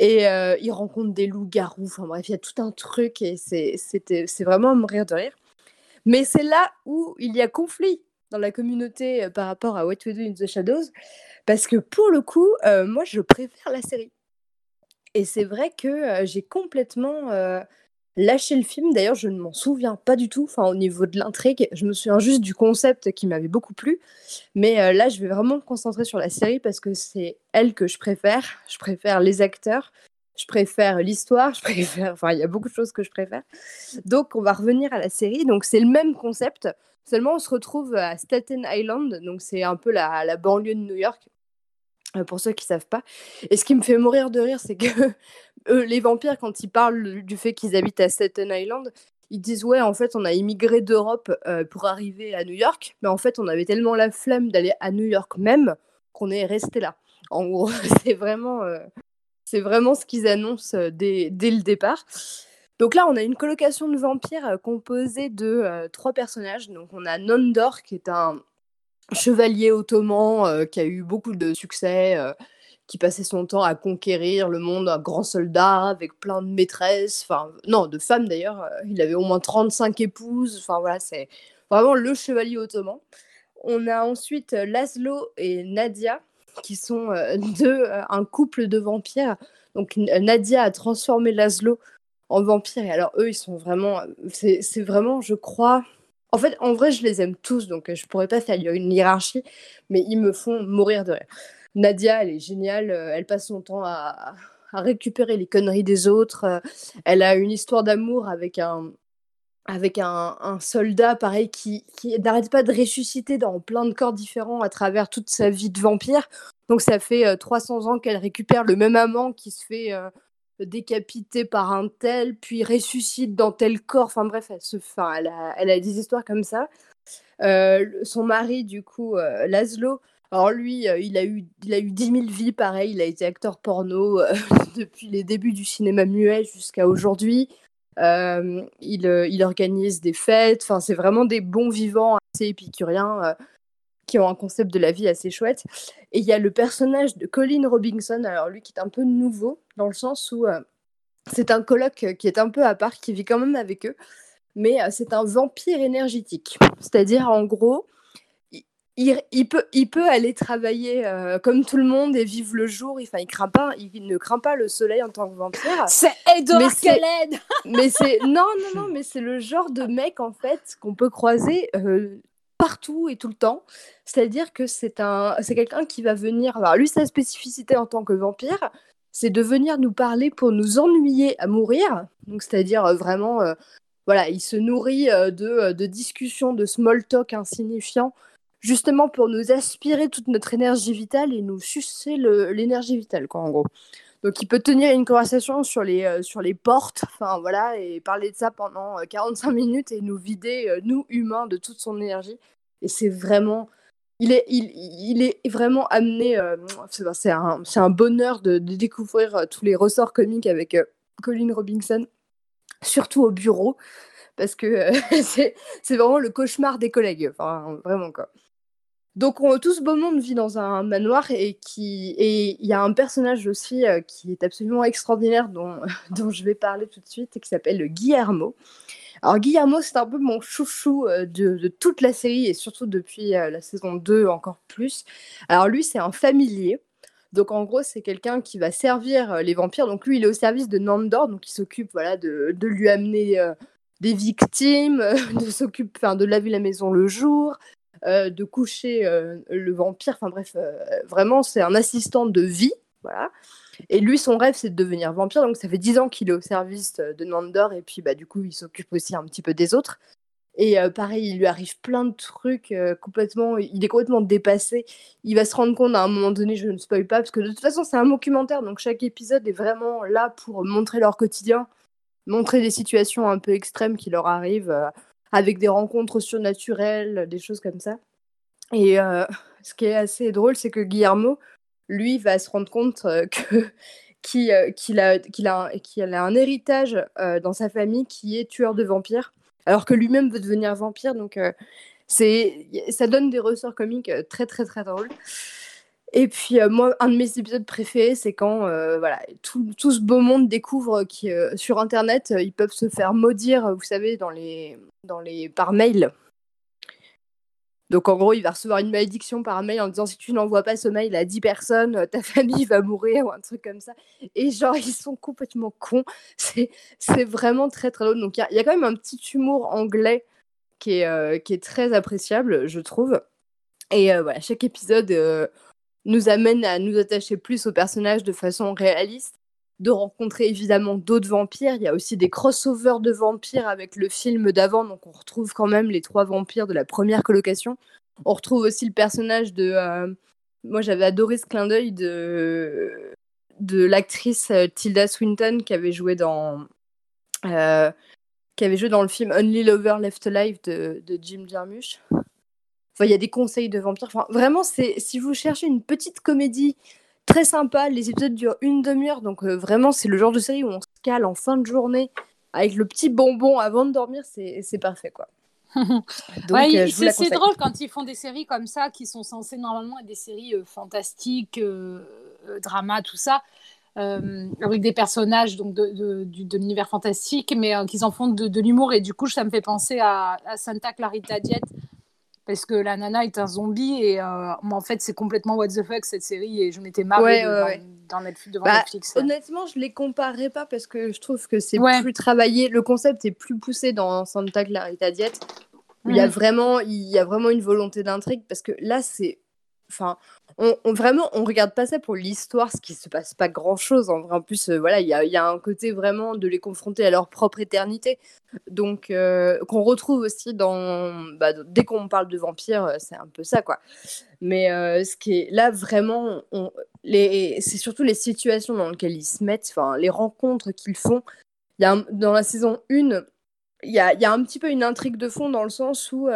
Et ils rencontrent des loups-garous. Enfin, bref, il y a tout un truc et c'est vraiment à mourir de rire. Mais c'est là où il y a conflit dans la communauté par rapport à What We Do in the Shadows. Parce que pour le coup, moi, je préfère la série. Et c'est vrai que j'ai complètement lâché le film. D'ailleurs, je ne m'en souviens pas du tout. Enfin, au niveau de l'intrigue, je me souviens juste du concept qui m'avait beaucoup plu. Mais là, je vais vraiment me concentrer sur la série parce que c'est elle que je préfère. Je préfère les acteurs. Je préfère l'histoire. Enfin, il y a beaucoup de choses que je préfère. Donc, on va revenir à la série. Donc, c'est le même concept. Seulement, on se retrouve à Staten Island. Donc, c'est un peu la banlieue de New York. Euh, pour ceux qui savent pas. Et ce qui me fait mourir de rire, c'est que [LAUGHS] les vampires, quand ils parlent du fait qu'ils habitent à Staten Island, ils disent ouais, en fait, on a immigré d'Europe euh, pour arriver à New York, mais en fait, on avait tellement la flemme d'aller à New York même qu'on est resté là. En gros, [LAUGHS] c'est vraiment, euh, c'est vraiment ce qu'ils annoncent dès, dès, le départ. Donc là, on a une colocation de vampires composée de trois personnages. Donc on a Nondor, qui est un, chevalier ottoman euh, qui a eu beaucoup de succès, euh, qui passait son temps à conquérir le monde, un grand soldat avec plein de maîtresses, enfin non, de femmes d'ailleurs. Euh, il avait au moins 35 épouses. Enfin voilà, c'est vraiment le chevalier ottoman. On a ensuite Laszlo et Nadia qui sont [LAUGHS] deux, un couple de vampires. Donc Nadia a transformé Laszlo en vampire et alors eux ils sont vraiment, c'est vraiment, je crois, en fait, en vrai, je les aime tous, donc euh, je pourrais pas faire une hiérarchie, mais ils me font mourir de rire. Nadia, elle est géniale, euh, elle passe son temps à, récupérer les conneries des autres. Euh, elle a une histoire d'amour avec un, avec un, soldat, pareil, qui, qui n'arrête pas de ressusciter dans plein de corps différents à travers toute sa vie de vampire. Donc ça fait 300 ans qu'elle récupère le même amant qui se fait décapité par un tel, puis ressuscite dans tel corps. Enfin bref, elle, se, enfin, elle, a, elle a des histoires comme ça. Euh, son mari, du coup, euh, Laszlo, alors lui, euh, il, a eu, il a eu 10 000 vies, pareil, il a été acteur porno [LAUGHS] depuis les débuts du cinéma muet jusqu'à aujourd'hui. il, il, organise des fêtes, enfin, c'est vraiment des bons vivants assez épicuriens qui ont un concept de la vie assez chouette. Et il y a le personnage de Colin Robinson, alors lui qui est un peu nouveau, dans le sens où euh, c'est un coloc qui est un peu à part, qui vit quand même avec eux, mais euh, c'est un vampire énergétique. C'est-à-dire, en gros, il, il, peut, il peut aller travailler euh, comme tout le monde et vivre le jour. Enfin, il, craint pas, il ne craint pas le soleil en tant que vampire. C'est Edward Cullen Mais c'est non, non, non, mais c'est le genre de mec en fait qu'on peut croiser partout et tout le temps. C'est-à-dire que c'est un, c'est quelqu'un qui va venir. Alors lui, sa spécificité en tant que vampire, c'est de venir nous parler pour nous ennuyer à mourir. Donc c'est-à-dire euh, vraiment, euh, voilà, il se nourrit euh, de, de discussions, de small talk insignifiants, justement pour nous aspirer toute notre énergie vitale et nous sucer l'énergie vitale, quoi, en gros. Donc il peut tenir une conversation sur les, sur les portes, enfin voilà, et parler de ça pendant 45 minutes et nous vider, nous humains, de toute son énergie. Et c'est vraiment, il est, vraiment amené. euh, c'est un, bonheur de, découvrir euh, tous les ressorts comiques avec euh, Colin Robinson, surtout au bureau, parce que euh, [LAUGHS] c'est vraiment le cauchemar des collègues. Vraiment quoi. Donc on- tout ce beau monde vit dans un manoir et il y a un personnage aussi qui est absolument extraordinaire dont, [LAUGHS] dont je vais parler tout de suite et qui s'appelle Guillermo. Alors Guillermo c'est un peu mon chouchou euh, de, toute la série et surtout depuis euh, la saison 2 encore plus. Alors lui c'est un familier. Donc en gros c'est quelqu'un qui va servir euh, les vampires. Donc lui il est au service de Nandor donc il s'occupe voilà de, de lui amener des victimes, [LAUGHS] de s'occupe enfin de laver la maison le jour, de coucher le vampire. Enfin bref, vraiment, c'est un assistant de vie. Voilà. Et lui, son rêve, c'est de devenir vampire. Donc ça fait 10 ans qu'il est au service euh, de Nandor. Et puis, bah, du coup, il s'occupe aussi un petit peu des autres. Et euh, pareil, il lui arrive plein de trucs euh, complètement. Il est complètement dépassé. Il va se rendre compte à un moment donné, je ne spoil pas, parce que de toute façon, c'est un documentaire. Donc chaque épisode est vraiment là pour montrer leur quotidien, montrer des situations un peu extrêmes qui leur arrivent. avec des rencontres surnaturelles, des choses comme ça. Et ce qui est assez drôle, c'est que Guillermo, lui, va se rendre compte euh, [LAUGHS] que qu'il euh, qu'il a, qu'il a, a un héritage euh, dans sa famille qui est tueur de vampires, alors que lui-même veut devenir vampire. Donc, c'est, ça donne des ressorts comiques très, très, très drôles. Et puis, moi, un de mes épisodes préférés, c'est quand voilà, tout, tout ce beau monde découvre que sur Internet, ils peuvent se faire maudire, vous savez, dans les, dans les, par mail. Donc, en gros, il va recevoir une malédiction par mail en disant si tu n'envoies pas ce mail à 10 personnes, euh, ta famille va mourir ou un truc comme ça. Et genre, ils sont complètement cons. [LAUGHS] C'est, vraiment très, très drôle. Donc, il y, a- quand même un petit humour anglais qui est, euh, très appréciable, je trouve. Et euh, voilà, chaque épisode nous amène à nous attacher plus aux personnages de façon réaliste, de rencontrer évidemment d'autres vampires. Il y a aussi des crossovers de vampires avec le film d'avant, donc on retrouve quand même les trois vampires de la première colocation. On retrouve aussi le personnage de. euh, moi, j'avais adoré ce clin d'œil de, de l'actrice euh, Tilda Swinton qui avait joué dans. euh, qui avait joué dans le film Only Lover Left Alive de, de Jim Jarmusch. Enfin, il y a des conseils de vampires. Enfin, vraiment, c'est si vous cherchez une petite comédie très sympa, les épisodes durent une demi-heure, donc euh, vraiment, c'est le genre de série où on se cale en fin de journée avec le petit bonbon avant de dormir, c'est parfait, quoi. [LAUGHS] Ouais, euh, c'est drôle quand ils font des séries comme ça qui sont censées normalement être des séries euh, fantastiques, drama, tout ça, euh, avec des personnages donc de, de, l'univers fantastique, mais euh, qu'ils en font de, de l'humour. Et du coup, ça me fait penser à, à Santa Clarita Diet, parce que la nana est un zombie et euh, en fait, c'est complètement what the fuck cette série et je m'étais marrée Ouais, de- ouais, dans, Netflix, devant Bah, Netflix. Honnêtement, je les comparerais pas parce que je trouve que c'est Ouais. plus travaillé. Le concept est plus poussé dans Santa Clarita Diet. où Il y a Mhm. vraiment, il y a vraiment une volonté d'intrigue parce que là, c'est, enfin, on, on- vraiment, on regarde pas ça pour l'histoire, ce qui se passe pas grand chose. En vrai, en plus, euh, voilà, il y a, un côté vraiment de les confronter à leur propre éternité. Donc, euh, qu'on retrouve aussi dans, bah, dès qu'on parle de vampires, euh, c'est un peu ça, quoi. Mais ce qui est là vraiment, c'est surtout les situations dans lesquelles ils se mettent, enfin les rencontres qu'ils font. Y a dans la saison 1, il y a, un petit peu une intrigue de fond dans le sens où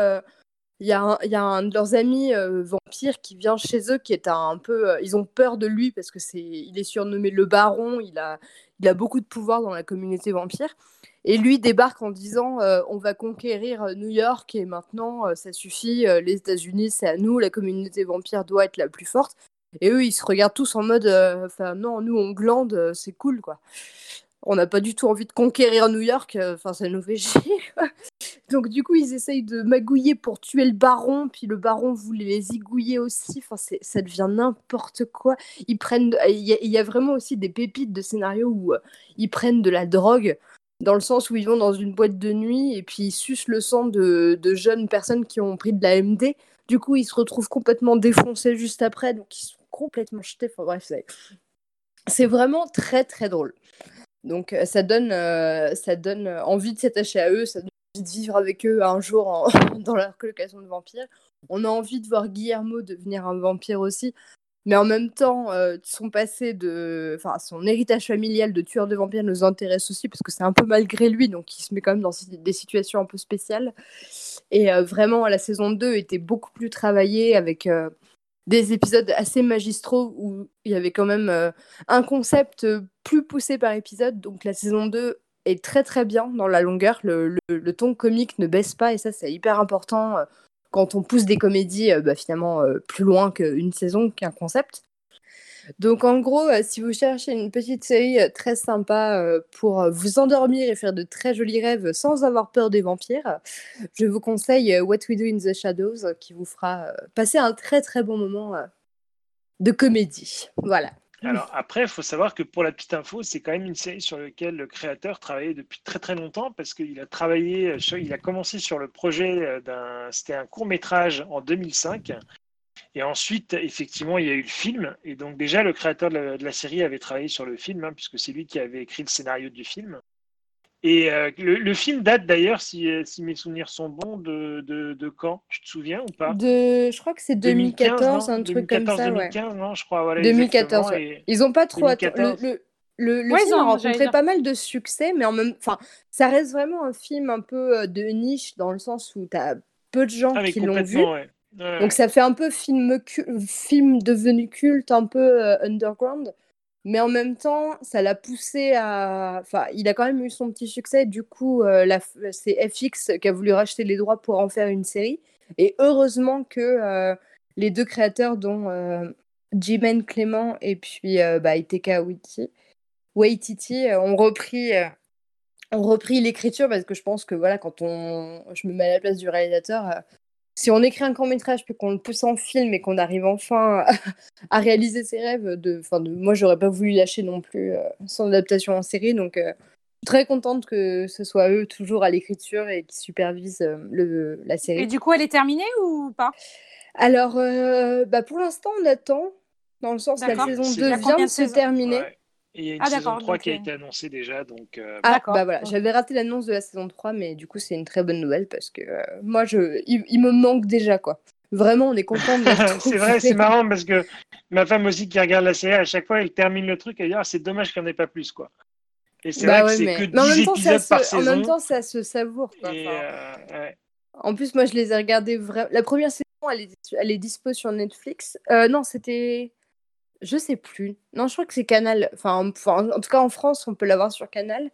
il y, a un- de leurs amis euh, vampires qui vient chez eux, qui est un, peu, euh, ils ont peur de lui parce que c'est, il est surnommé le Baron, il a, il a beaucoup de pouvoir dans la communauté vampire. Et lui débarque en disant euh, on va conquérir euh, New York et maintenant ça suffit, les États-Unis c'est à nous, la communauté vampire doit être la plus forte. Et eux ils se regardent tous en mode enfin non, nous on glande, c'est cool quoi. On n'a pas du tout envie de conquérir New York, euh, enfin ça nous fait chier. Donc du coup ils essayent de magouiller pour tuer le baron, puis le baron voulait les zigouiller aussi, enfin ça devient n'importe quoi. Ils prennent, il y, a- il y a vraiment aussi des pépites de scénarios où euh, ils prennent de la drogue dans le sens où ils vont dans une boîte de nuit et puis ils sucent le sang de, de jeunes personnes qui ont pris de la MD. Du coup, ils se retrouvent complètement défoncés juste après, donc ils sont complètement jetés. Enfin bref, c'est vraiment très très drôle. Donc euh, ça donne, euh, euh, envie de s'attacher à eux, ça donne envie de vivre avec eux un jour [LAUGHS] dans leur colocation de vampires. On a envie de voir Guillermo devenir un vampire aussi. mais en même temps, son passé de, enfin, son héritage familial de tueur de vampires nous intéresse aussi parce que c'est un peu malgré lui, donc il se met quand même dans des situations un peu spéciales. Et vraiment, la saison 2 était beaucoup plus travaillée avec des épisodes assez magistraux où il y avait quand même un concept plus poussé par épisode. Donc la saison 2 est très très bien dans la longueur. Le, ton comique ne baisse pas et ça c'est hyper important quand on pousse des comédies bah, finalement plus loin qu'une saison, qu'un concept. Donc en gros, euh, si vous cherchez une petite série euh, très sympa euh, pour vous endormir et faire de très jolis rêves sans avoir peur des vampires, je vous conseille What We Do in the Shadows qui vous fera passer un très très bon moment de comédie. Voilà. Alors après, il faut savoir que pour la petite info, c'est quand même une série sur laquelle le créateur travaillait depuis très très longtemps parce qu'il a travaillé, il a commencé sur le projet d'un, c'était un court métrage en 2005 et ensuite, effectivement, il y a eu le film. Et donc, déjà, le créateur de la, série avait travaillé sur le film, hein, puisque c'est lui qui avait écrit le scénario du film. Et euh, le, film date d'ailleurs, si, si, mes souvenirs sont bons, de, de, quand? Tu te souviens ou pas? De, Je crois que c'est 2014, un truc comme ça. 2015, non, je crois. Voilà, 2014. Ils n'ont pas trop Le, le, le film a rencontré pas mal de succès, mais en même enfin, ça reste vraiment un film un peu euh, de niche dans le sens où tu as peu de gens ah, qui l'ont vu. Donc ça fait un peu film, film devenu culte, un peu euh, underground. Mais en même temps, ça l'a poussé à. Enfin, il a quand même eu son petit succès. Du coup, euh, c'est FX qui a voulu racheter les droits pour en faire une série. Et heureusement que euh, les deux créateurs, dont Jimen Clément et puis bah, Iteka Waititi, ont repris, repris l'écriture parce que je pense que voilà, quand on, je me mets à la place du réalisateur, si on écrit un court métrage puis qu'on le pousse en film et qu'on arrive enfin [LAUGHS] à, réaliser ses rêves, de, de, moi j'aurais pas voulu lâcher non plus euh, son adaptation en série, donc euh, très contente que ce soit eux toujours à l'écriture et qui supervisent euh, le, la série. Et du coup, elle est terminée ou pas? Alors, bah pour l'instant, on attend, dans le sens que la saison 2 vient de se terminer. Et il y a une ah, saison 3 qui a été annoncée déjà. Donc, euh, Ah, bah voilà, j'avais raté l'annonce de la saison 3, mais du coup, c'est une très bonne nouvelle parce que euh, moi, je... Il, me manque déjà, quoi. Vraiment, on est content de [LAUGHS] C'est vrai, c'est marrant parce que ma femme aussi qui regarde la série, à chaque fois, elle termine le truc, elle dit ah, c'est dommage qu'il n'y en ait pas plus, quoi. Et c'est bah vrai que c'est que 10 épisodes par saison. En même temps, ça se savoure, quoi. Euh, en plus, moi, je les ai regardés vraiment. La première saison, elle est, elle est dispo sur Netflix. non, c'était. Je sais plus. Non, je crois que c'est Canal. Enfin, en, tout cas, en France, on peut l'avoir sur Canal.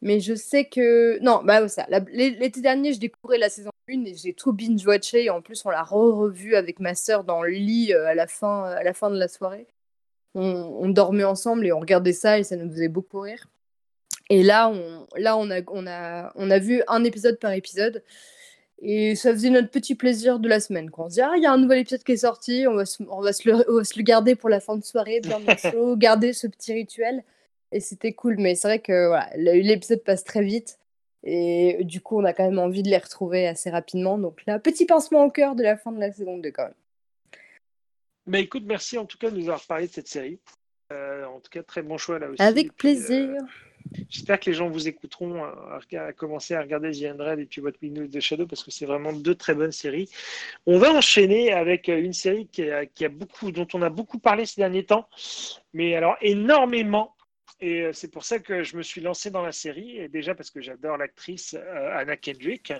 Mais je sais que. Non, bah ça. L'été dernier, je découvrais la saison 1 et j'ai tout binge-watché. En plus, on l'a re-revu avec ma sœur dans le lit euh, à, la fin, à la fin de la soirée. On, dormait ensemble et on regardait ça et ça nous faisait beaucoup rire. Et là, là on, a, on, a, on a vu un épisode par épisode. Et ça faisait notre petit plaisir de la semaine. Quoi. On se dit, ah, il y a un nouvel épisode qui est sorti, on va se, on va se, le, se le, garder pour la fin de soirée, bien chaud, [LAUGHS] garder ce petit rituel. Et c'était cool, mais c'est vrai que voilà, l'épisode passe très vite. Et du coup, on a quand même envie de les retrouver assez rapidement. Donc là, petit pincement au cœur de la fin de la saison 2 quand même. Mais écoute, merci en tout cas de nous avoir parlé de cette série. Euh, en tout cas, très bon choix là aussi. Avec plaisir. Euh, J'espère que les gens vous écouteront à, commencer à regarder The Red et puis What We Know The Shadow parce que c'est vraiment deux très bonnes séries. On va enchaîner avec une série qui a, beaucoup, dont on a beaucoup parlé ces derniers temps, mais alors énormément. Et euh, c'est pour ça que je me suis lancé dans la série, et déjà parce que j'adore l'actrice euh, Anna Kendrick.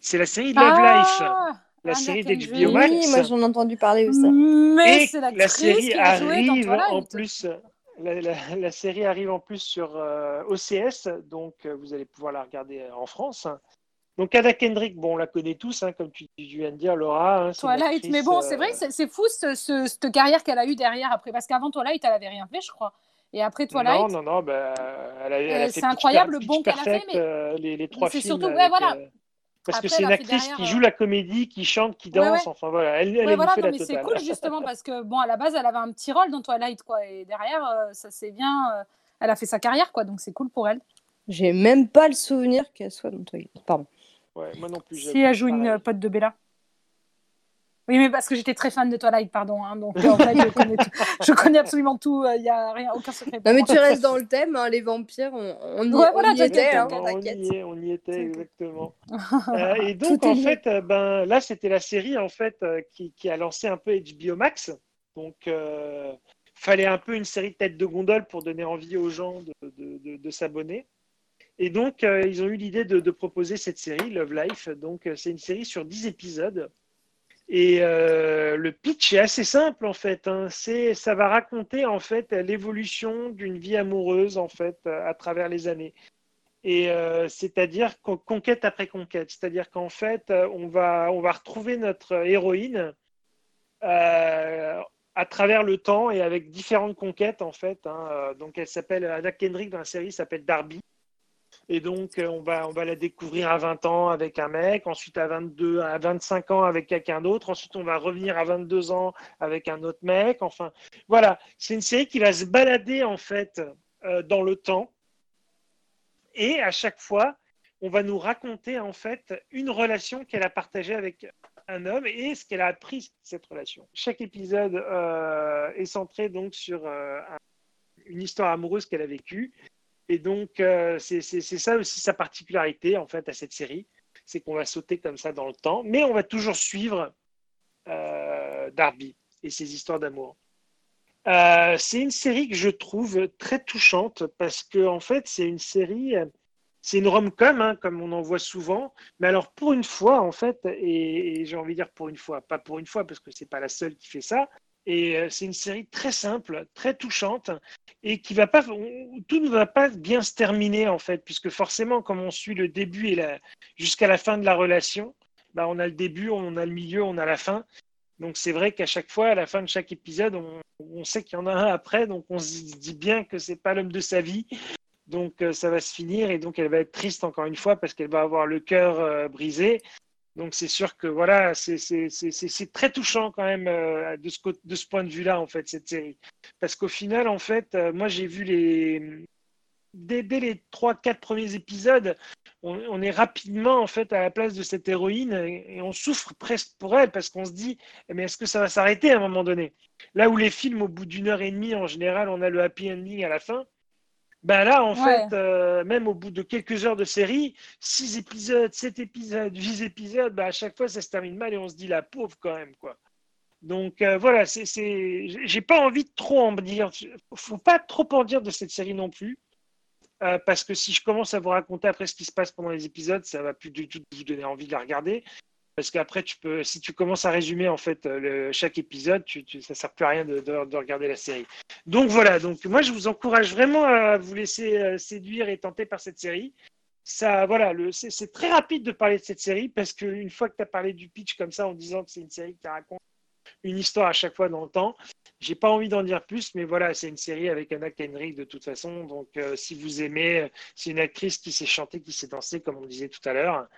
C'est la série Love ah, Life la série d'HBO Max. Oui, moi j'en ai entendu parler aussi. Mais c'est la série arrive en plus la, série arrive en plus sur euh, OCS, donc euh, vous allez pouvoir la regarder euh, en France. Donc Ada Kendrick, bon, on la connaît tous, hein, comme tu, viens de dire, Laura. Hein, Twilight, mais bon, c'est vrai c'est fou cette carrière qu'elle a eue derrière après, parce qu'avant Twilight, elle avait rien fait, je crois. Et après Twilight. Non, non, non, bah, elle C'est incroyable le bon qu'elle a fait, mais les, les trois films. C'est surtout, ouais, voilà. Parce que c'est une actrice qui joue la comédie, qui chante, qui danse. Enfin voilà, elle, elle voilà, fait non, mais C'est cool justement parce que bon, à la base, elle avait un petit rôle dans Twilight, quoi. Et derrière, euh, ça c'est bien. Euh, elle a fait sa carrière, quoi. Donc c'est cool pour elle. J'ai même pas le souvenir qu'elle soit dans Twilight. Pardon. Ouais, moi non plus. Si elle joue une pote de Bella. Oui, mais parce que j'étais très fan de Twilight, pardon. Hein, donc, en fait, je, connais je, connais absolument tout. Il euh, n'y a rien, aucun secret. Non, mais tu restes dans le thème, hein, les vampires, on, on y, ouais, voilà, on y était. Hein, on, y est, on y était, exactement. [LAUGHS] euh, et donc, en fait, euh, ben, là, c'était la série en fait, qui, qui, a lancé un peu HBO Max. Donc, fallait un peu une série de têtes de gondole pour donner envie aux gens de, s'abonner. Et donc, ils ont eu l'idée de, proposer cette série, Love Life. Donc, c'est une série sur 10 épisodes. Et le pitch est assez simple, en fait. Hein. C'est, ça va raconter, en fait, l'évolution d'une vie amoureuse, en fait, à travers les années et euh, c'est-à-dire conquête après conquête. C'est-à-dire qu'en fait, euh, on va, on va retrouver notre héroïne euh, à travers le temps et avec différentes conquêtes en fait. Hein. Donc elle s'appelle Anna Kendrick dans la série s'appelle Darby. Et donc on va, on va la découvrir à 20 ans avec un mec, ensuite à 22, à 25 ans avec quelqu'un d'autre, ensuite on va revenir à 22 ans avec un autre mec. Enfin, voilà, c'est une série qui va se balader en fait dans le temps et à chaque fois, on va nous raconter en fait une relation qu'elle a partagée avec un homme et ce qu'elle a appris de cette relation. Chaque épisode euh, est centré donc sur euh, une histoire amoureuse qu'elle a vécue. Et donc, euh, c'est ça aussi sa particularité en fait à cette série, c'est qu'on va sauter comme ça dans le temps, mais on va toujours suivre Darby et ses histoires d'amour. Euh, c'est une série que je trouve très touchante parce que en fait c'est une série, c'est une rom-com hein, comme on en voit souvent, mais alors pour une fois en fait, et, j'ai envie de dire pour une fois, pas pour une fois parce que c'est pas la seule qui fait ça, et euh, c'est une série très simple, très touchante et qui va pas, tout ne va pas bien se terminer en fait, puisque forcément comme on suit le début et jusqu'à la fin de la relation, bah, on a le début, on a le milieu, on a la fin. Donc c'est vrai qu'à chaque fois, à la fin de chaque épisode, on, sait qu'il y en a un après, donc on se dit bien que c'est pas l'homme de sa vie. Donc euh, ça va se finir et donc elle va être triste encore une fois parce qu'elle va avoir le cœur euh, brisé. Donc c'est sûr que voilà, c'est très touchant quand même euh, de, ce, de ce point de vue-là en fait cette série, parce qu'au final en fait, moi j'ai vu les dès, dès les trois quatre premiers épisodes, on, est rapidement en fait à la place de cette héroïne et, on souffre presque pour elle parce qu'on se dit eh, mais est-ce que ça va s'arrêter à un moment donné? Là où les films au bout d'une heure et demie en général on a le happy ending à la fin. Ben là, en fait, euh, même au bout de quelques heures de série, six épisodes, sept épisodes, huit épisodes, ben à chaque fois, ça se termine mal et on se dit la pauvre quand même, quoi. Donc euh, voilà, c'est, j'ai pas envie de trop en dire. Faut pas trop en dire de cette série non plus. Euh, parce que si je commence à vous raconter après ce qui se passe pendant les épisodes, ça va plus du tout vous donner envie de la regarder. Parce qu'après, tu peux, si tu commences à résumer en fait le, chaque épisode, ça sert plus à rien de, de, regarder la série. Donc voilà. Donc moi, je vous encourage vraiment à vous laisser euh, séduire et tenter par cette série. Ça, voilà, c'est très rapide de parler de cette série parce qu'une fois que tu as parlé du pitch comme ça en disant que c'est une série qui raconte une histoire à chaque fois dans le temps, j'ai pas envie d'en dire plus, mais voilà, c'est une série avec Anna Kendrick de toute façon. Donc, euh, si vous aimez, c'est une actrice qui sait chanter, qui sait danser, comme on disait tout à l'heure.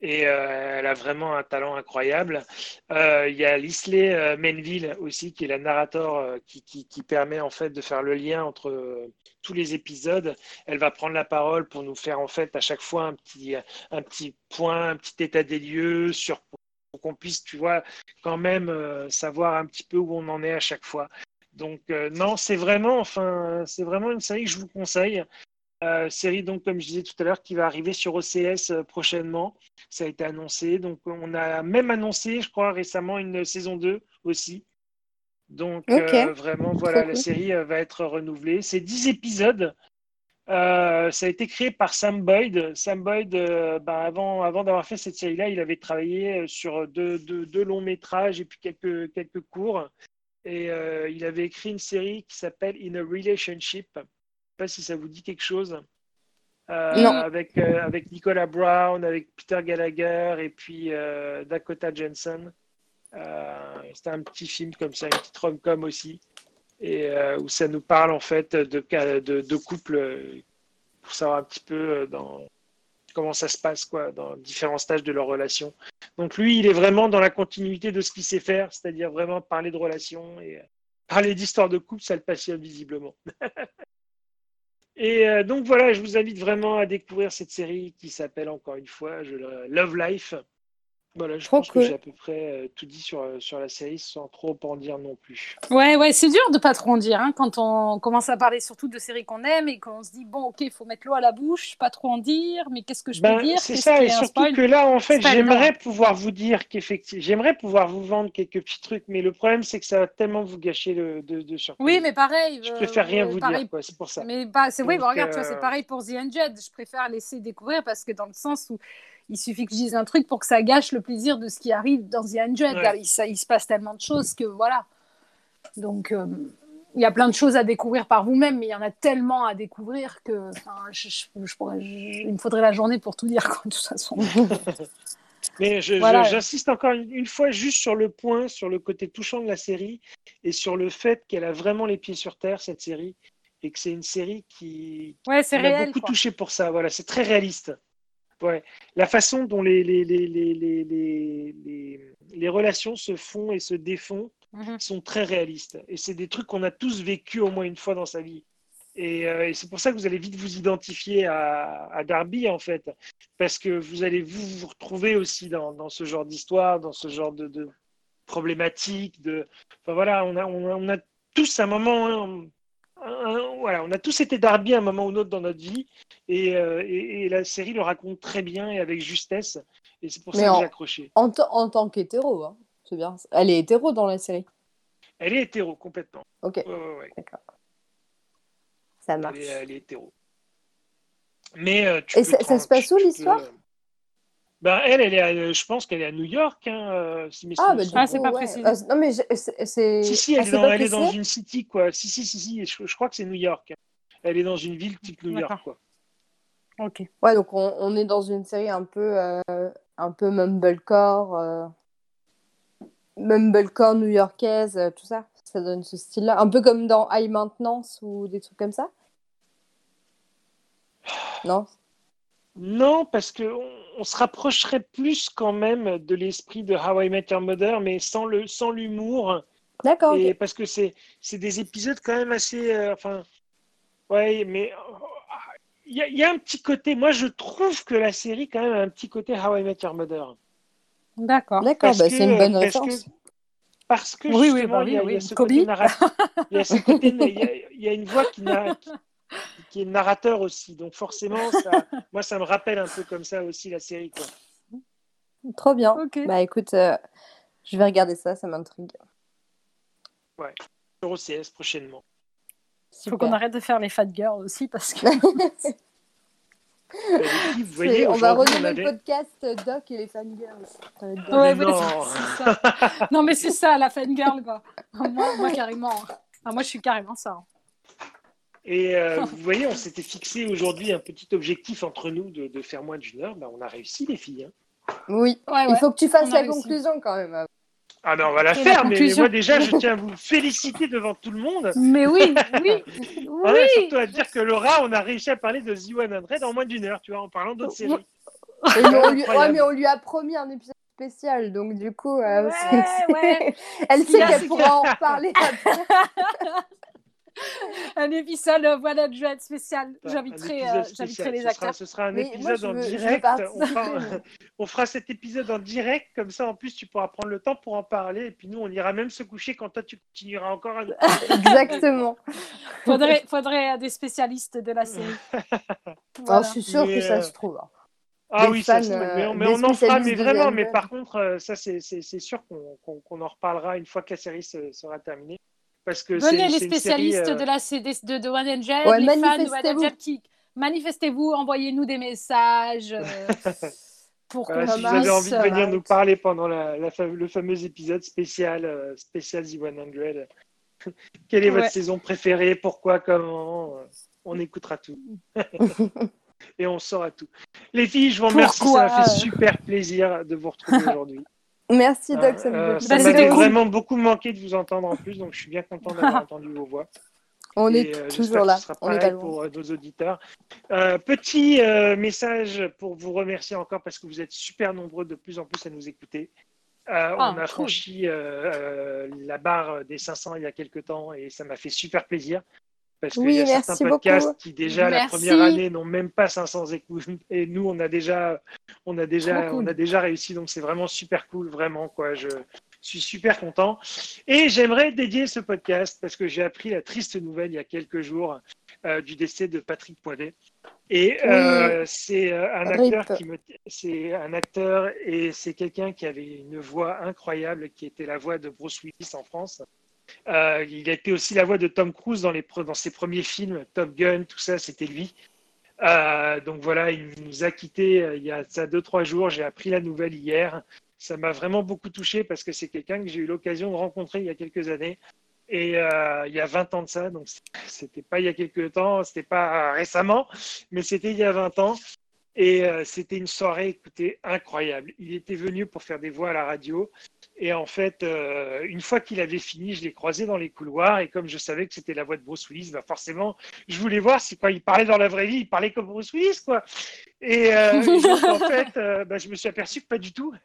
Et euh, elle a vraiment un talent incroyable. Euh, il y a Lisley Menville aussi, qui est la narrateur qui, qui, permet en fait de faire le lien entre tous les épisodes. Elle va prendre la parole pour nous faire en fait à chaque fois un petit, un petit point, un petit état des lieux sur pour qu'on puisse, tu vois, quand même euh, savoir un petit peu où on en est à chaque fois. Donc euh, non, c'est vraiment, enfin, c'est vraiment une série que je vous conseille. Euh, série donc comme je disais tout à l'heure qui va arriver sur OCS prochainement. Ça a été annoncé. Donc on a même annoncé, je crois récemment, une saison 2 aussi. Donc vraiment voilà, la série va être renouvelée. C'est 10 épisodes. Euh, ça a été créé par Sam Boyd. Sam Boyd, euh, bah, avant, avant d'avoir fait cette série-là, il avait travaillé euh, sur deux, deux, longs métrages et puis quelques, quelques courts. Et il avait écrit une série qui s'appelle In a Relationship. Pas si ça vous dit quelque chose. avec, avec Nicolas Brown, avec Peter Gallagher et puis Dakota Johnson. C'était un petit film comme ça, une petite rom-com aussi et euh, où ça nous parle en fait de, de, de couples euh, pour savoir un petit peu euh, dans comment ça se passe quoi dans différents stages de leur relation. Donc lui, il est vraiment dans la continuité de ce qu'il sait faire, c'est-à-dire vraiment parler de relations et parler d'histoire de couple, ça le passionne visiblement. [LAUGHS] et donc voilà, je vous invite vraiment à découvrir cette série qui s'appelle encore une fois Love Life Voilà, je Trop pense que cool. j'ai à peu près euh, tout dit sur, euh, sur la série sans trop en dire non plus. Ouais, ouais, c'est dur de pas trop en dire hein, quand on commence à parler surtout de séries qu'on aime et qu'on se dit bon, ok, il faut mettre l'eau à la bouche, pas trop en dire, mais qu'est-ce que je peux Ben, dire? c'est ça, et surtout que là, en fait, j'aimerais pouvoir vous dire qu'effectivement, j'aimerais pouvoir vous vendre quelques petits trucs, mais le problème, c'est que ça va tellement vous gâcher le, de, de surprises. Oui, mais pareil. Je euh, préfère rien euh, vous pareil dire, c'est pour ça. Mais bah, c'est oui, bah, regarde, euh, c'est pareil pour The Undead. Je préfère laisser découvrir parce que dans le sens où il suffit que je dise un truc pour que ça gâche le plaisir de ce qui arrive dans The Undead. Ouais. Là, il, ça- il se passe tellement de choses que voilà. Donc, euh, il y a plein de choses à découvrir par vous-même, mais il y en a tellement à découvrir que enfin, je, je- je pourrais- je- il me faudrait la journée pour tout dire, quoi, de toute façon. [LAUGHS] Mais Voilà. j'insiste encore une, une fois juste sur le point, sur le côté touchant de la série et sur le fait qu'elle a vraiment les pieds sur terre, cette série, et que c'est une série qui, Ouais, qui m'a beaucoup quoi. touché pour ça. Voilà, c'est très réaliste. Ouais. La façon dont les, les, les, les, relations se font et se défont Mhm. sont très réalistes. Et c'est des trucs qu'on a tous vécu au moins une fois dans sa vie. Et, euh, et c'est pour ça que vous allez vite vous identifier à, à Darby, en fait. Parce que vous allez vous, vous retrouver aussi dans, dans ce genre d'histoire, dans ce genre de, de problématiques. De... Enfin voilà, on a, on, a, on a tous un moment. un- un- voilà, on a tous été Darby à un moment ou un autre dans notre vie. Et, euh, et- et la série le raconte très bien et avec justesse. Et c'est pour Mais ça que j'ai accroché. En, en tant qu'hétéro, hein. c'est bien. Elle est hétéro dans la série. Elle est hétéro, complètement. Ok, Ouais, ouais, ouais. d'accord. Ça Elle marche. est, elle est hétéro. Mais euh, tu Et peux ça- ça se passe où, peux, l'histoire euh, ben, elle, elle est à- je pense qu'elle est à New York, hein, euh, si mes Ah, sont Ah, c'est pas ouais. précisé. Ah, non, mais c'est. c'est- Si, si, ah, elle, est c'est dans, elle est dans une city, quoi. Si, si, si, si, je, je crois que c'est New York. Elle est dans une ville type New York, D'accord. quoi. Ok. Ouais, donc on, on est dans une série un peu, euh, un peu mumblecore, euh, mumblecore new-yorkaise, euh, tout ça. Ça donne ce style-là. Un peu comme dans High Maintenance ou des trucs comme ça. Non? Non, parce qu'on on se rapprocherait plus quand même de l'esprit de How I Met Your Mother, mais sans le sans l'humour. D'accord, Et parce que c'est c'est des épisodes quand même assez. euh, enfin, ouais, mais euh, il y, a- il y a un petit côté. Moi, je trouve que la série quand même a un petit côté How I Met Your Mother. D'accord. D'accord, Parce bah, c'est une bonne parce référence. que- Parce que Oui, oui, justement, bah il y a, oui, il y a oui. ce Kobe. côté narratif. [LAUGHS] Il y a ce côté, il y a, il y a une voix qui, n'a- qui, qui est narrateur aussi. Donc forcément, ça, [LAUGHS] moi, ça me rappelle un peu comme ça aussi la série. Quoi. Trop bien. Ok. Bah écoute, euh, je vais regarder ça, ça m'intrigue. Sur OCS prochainement. Il faut qu'on arrête de faire les fat girls aussi parce que. [LAUGHS] Euh, filles, vous voyez, on va renommer avait- le podcast euh, Doc et les fangirls. Bien. Ouais, Mais ouais, non. c'est ça. Non, mais c'est ça, la fangirl, quoi. Moi, moi carrément. Ah, moi, je suis carrément ça. hein. Et euh, [LAUGHS] vous voyez, on s'était fixé aujourd'hui un petit objectif entre nous de, de faire moins d'une heure. Ben, on a réussi, les filles. hein. Oui, Ouais, il faut que tu fasses on a la réussi. conclusion quand même. Ah ben, on va la Et la faire, mais, moi déjà, je tiens à vous [LAUGHS] féliciter devant tout le monde. Mais oui, [LAUGHS] oui, Ah ouais, oui. surtout à dire que Laura, on a réussi à parler de The 100 en moins d'une heure, tu vois, en parlant d'autres séries. Mais on lui... Ouais, mais on lui a promis un épisode spécial, donc du coup, euh, Ouais, ouais. elle sait a, qu'elle pourra en reparler après. [LAUGHS] Un épisode euh, voilà de jouet spécial. Un J'inviterai euh, spécial. j'inviterai les Ce sera- acteurs. Ce sera un épisode en veux- direct. On fera, moi. [LAUGHS] on fera cet épisode en direct, comme ça en plus tu pourras prendre le temps pour en parler. Et puis nous, on ira même se coucher quand toi tu continueras encore à nous [LAUGHS] Exactement. Faudrait, faudrait euh, des spécialistes de la série. Alors, Voilà. je suis sûre Mais, que ça euh, se trouve. hein. Ah Des oui, ça, fans, c'est- euh, mais on, mais des on en fera, mais vraiment. Mais par contre, ça, c'est sûr qu'on en reparlera une fois que la série se- sera terminée. Parce que c'est- Venez les série, spécialistes euh, de la CD de, de One Angel, Ouais, les fans de One manifestez-vous. Angel qui manifestez-vous, envoyez-nous des messages euh, [LAUGHS] pour qu'on voilà, si vous avez envie de euh, venir nous parler pendant la, la fa- le fameux épisode spécial, euh, spécial The 100, [LAUGHS] quelle est votre Ouais. saison préférée, pourquoi, comment, euh, on écoutera tout. [LAUGHS] Et on saura tout. Les filles, je vous remercie, Pourquoi, ça m'a fait euh, super plaisir de vous retrouver aujourd'hui. Merci Doc, ça me Euh, ça Bah, m'a vraiment beaucoup manqué de vous entendre en plus, donc je suis bien content d'avoir [LAUGHS] entendu vos voix. On Et, est euh, j'espère toujours que là. Sera On est loin. pour euh, nos auditeurs. Euh, petit euh, message pour vous remercier encore parce que vous êtes super nombreux de plus en plus à nous écouter. Euh, Ah, on a cool. franchi euh, euh, la barre des 500 il y a quelques temps et ça m'a fait super plaisir. Parce qu'il Oui, y a certains podcasts beaucoup. qui déjà la première année n'ont même pas 500 écoutes. Et nous on a déjà on a déjà cool. on a déjà réussi. Donc c'est vraiment super cool vraiment quoi. Je suis super content. Et j'aimerais dédier ce podcast parce que j'ai appris la triste nouvelle il y a quelques jours euh, du décès de Patrick Poivet. Et euh, c'est euh, un Rip. acteur qui me c'est un acteur et c'est quelqu'un qui avait une voix incroyable qui était la voix de Bruce Willis en France euh, il a été aussi la voix de Tom Cruise dans, ses premiers films, Top Gun, tout ça, c'était lui. Euh, donc voilà, il nous a quittés euh, il y a ça deux, trois jours. J'ai appris la nouvelle hier. Ça m'a vraiment beaucoup touché parce que c'est quelqu'un que j'ai eu l'occasion de rencontrer il y a quelques années. Et il y a 20 ans de ça, donc c'était pas il y a quelques temps, c'était pas récemment, mais c'était il y a 20 ans. Et euh, c'était une soirée, écoutez, incroyable. Il était venu pour faire des voix à la radio. Et en fait, euh, une fois qu'il avait fini, je l'ai croisé dans les couloirs. Et comme je savais que c'était la voix de Bruce Willis, bah forcément, je voulais voir si quand il parlait dans la vraie vie, il parlait comme Bruce Willis, quoi. Et, euh, donc, [LAUGHS] en fait, euh, bah, je me suis aperçu que pas du tout. [LAUGHS]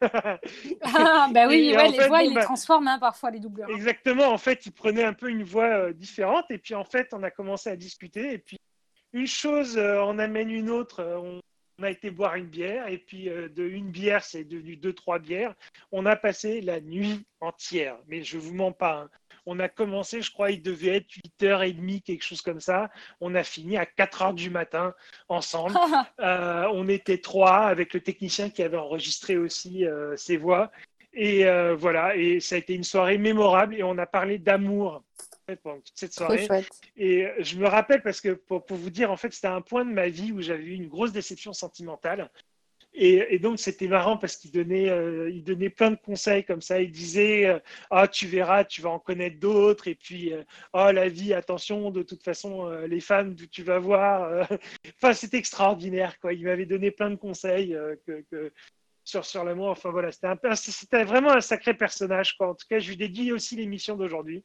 Ah, bah oui, Et ouais, en les fait, voix, bon, ils les bah, transforment hein, parfois, les doubleurs. Exactement. En fait, il prenait un peu une voix différente. Et puis, en fait, on a commencé à discuter. Et puis, une chose en amène une autre. On, on a été boire une bière. Et puis, euh, de une bière, c'est devenu deux, trois bières. On a passé la nuit entière. Mais je vous mens pas. hein. On a commencé, je crois, il devait être 8h30, quelque chose comme ça. On a fini à 4h du matin ensemble. [LAUGHS] Euh, on était trois avec le technicien qui avait enregistré aussi euh, ses voix. Et voilà, et ça a été une soirée mémorable et on a parlé d'amour fait, pendant toute cette Trop soirée. Et je me rappelle parce que pour, pour vous dire, en fait, c'était un point de ma vie où j'avais eu une grosse déception sentimentale. Et, et donc, c'était marrant parce qu'il donnait, euh, il donnait plein de conseils comme ça. Il disait euh, Ah, tu verras, tu vas en connaître d'autres. Et puis, euh, Oh, la vie, attention, de toute façon, euh, les femmes, tu vas voir. euh. [LAUGHS] Enfin, c'était extraordinaire. Quoi. Il m'avait donné plein de conseils euh, que, que- sur, sur l'amour. Enfin, voilà, c'était, un, peu- c'était vraiment un sacré personnage. Quoi. En tout cas, je lui dédie aussi l'émission d'aujourd'hui.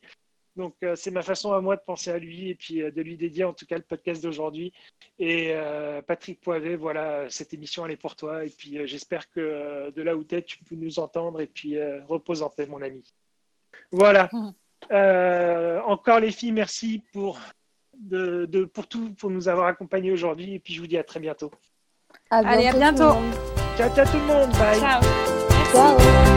Donc, euh, c'est ma façon à moi de penser à lui et puis euh, de lui dédier en tout cas le podcast d'aujourd'hui. Et euh, Patrick Poivet, voilà, cette émission, elle est pour toi. Et puis, euh, j'espère que euh, de là où tu es, tu peux nous entendre. Et puis, euh, repose en paix, mon ami. Voilà. [LAUGHS] Euh, encore les filles, merci pour, de, de- pour tout, pour nous avoir accompagnés aujourd'hui. Et puis, je vous dis à très bientôt. À Allez, à bientôt. Ciao, ciao tout le monde. Bye. Ciao. Merci. Ciao.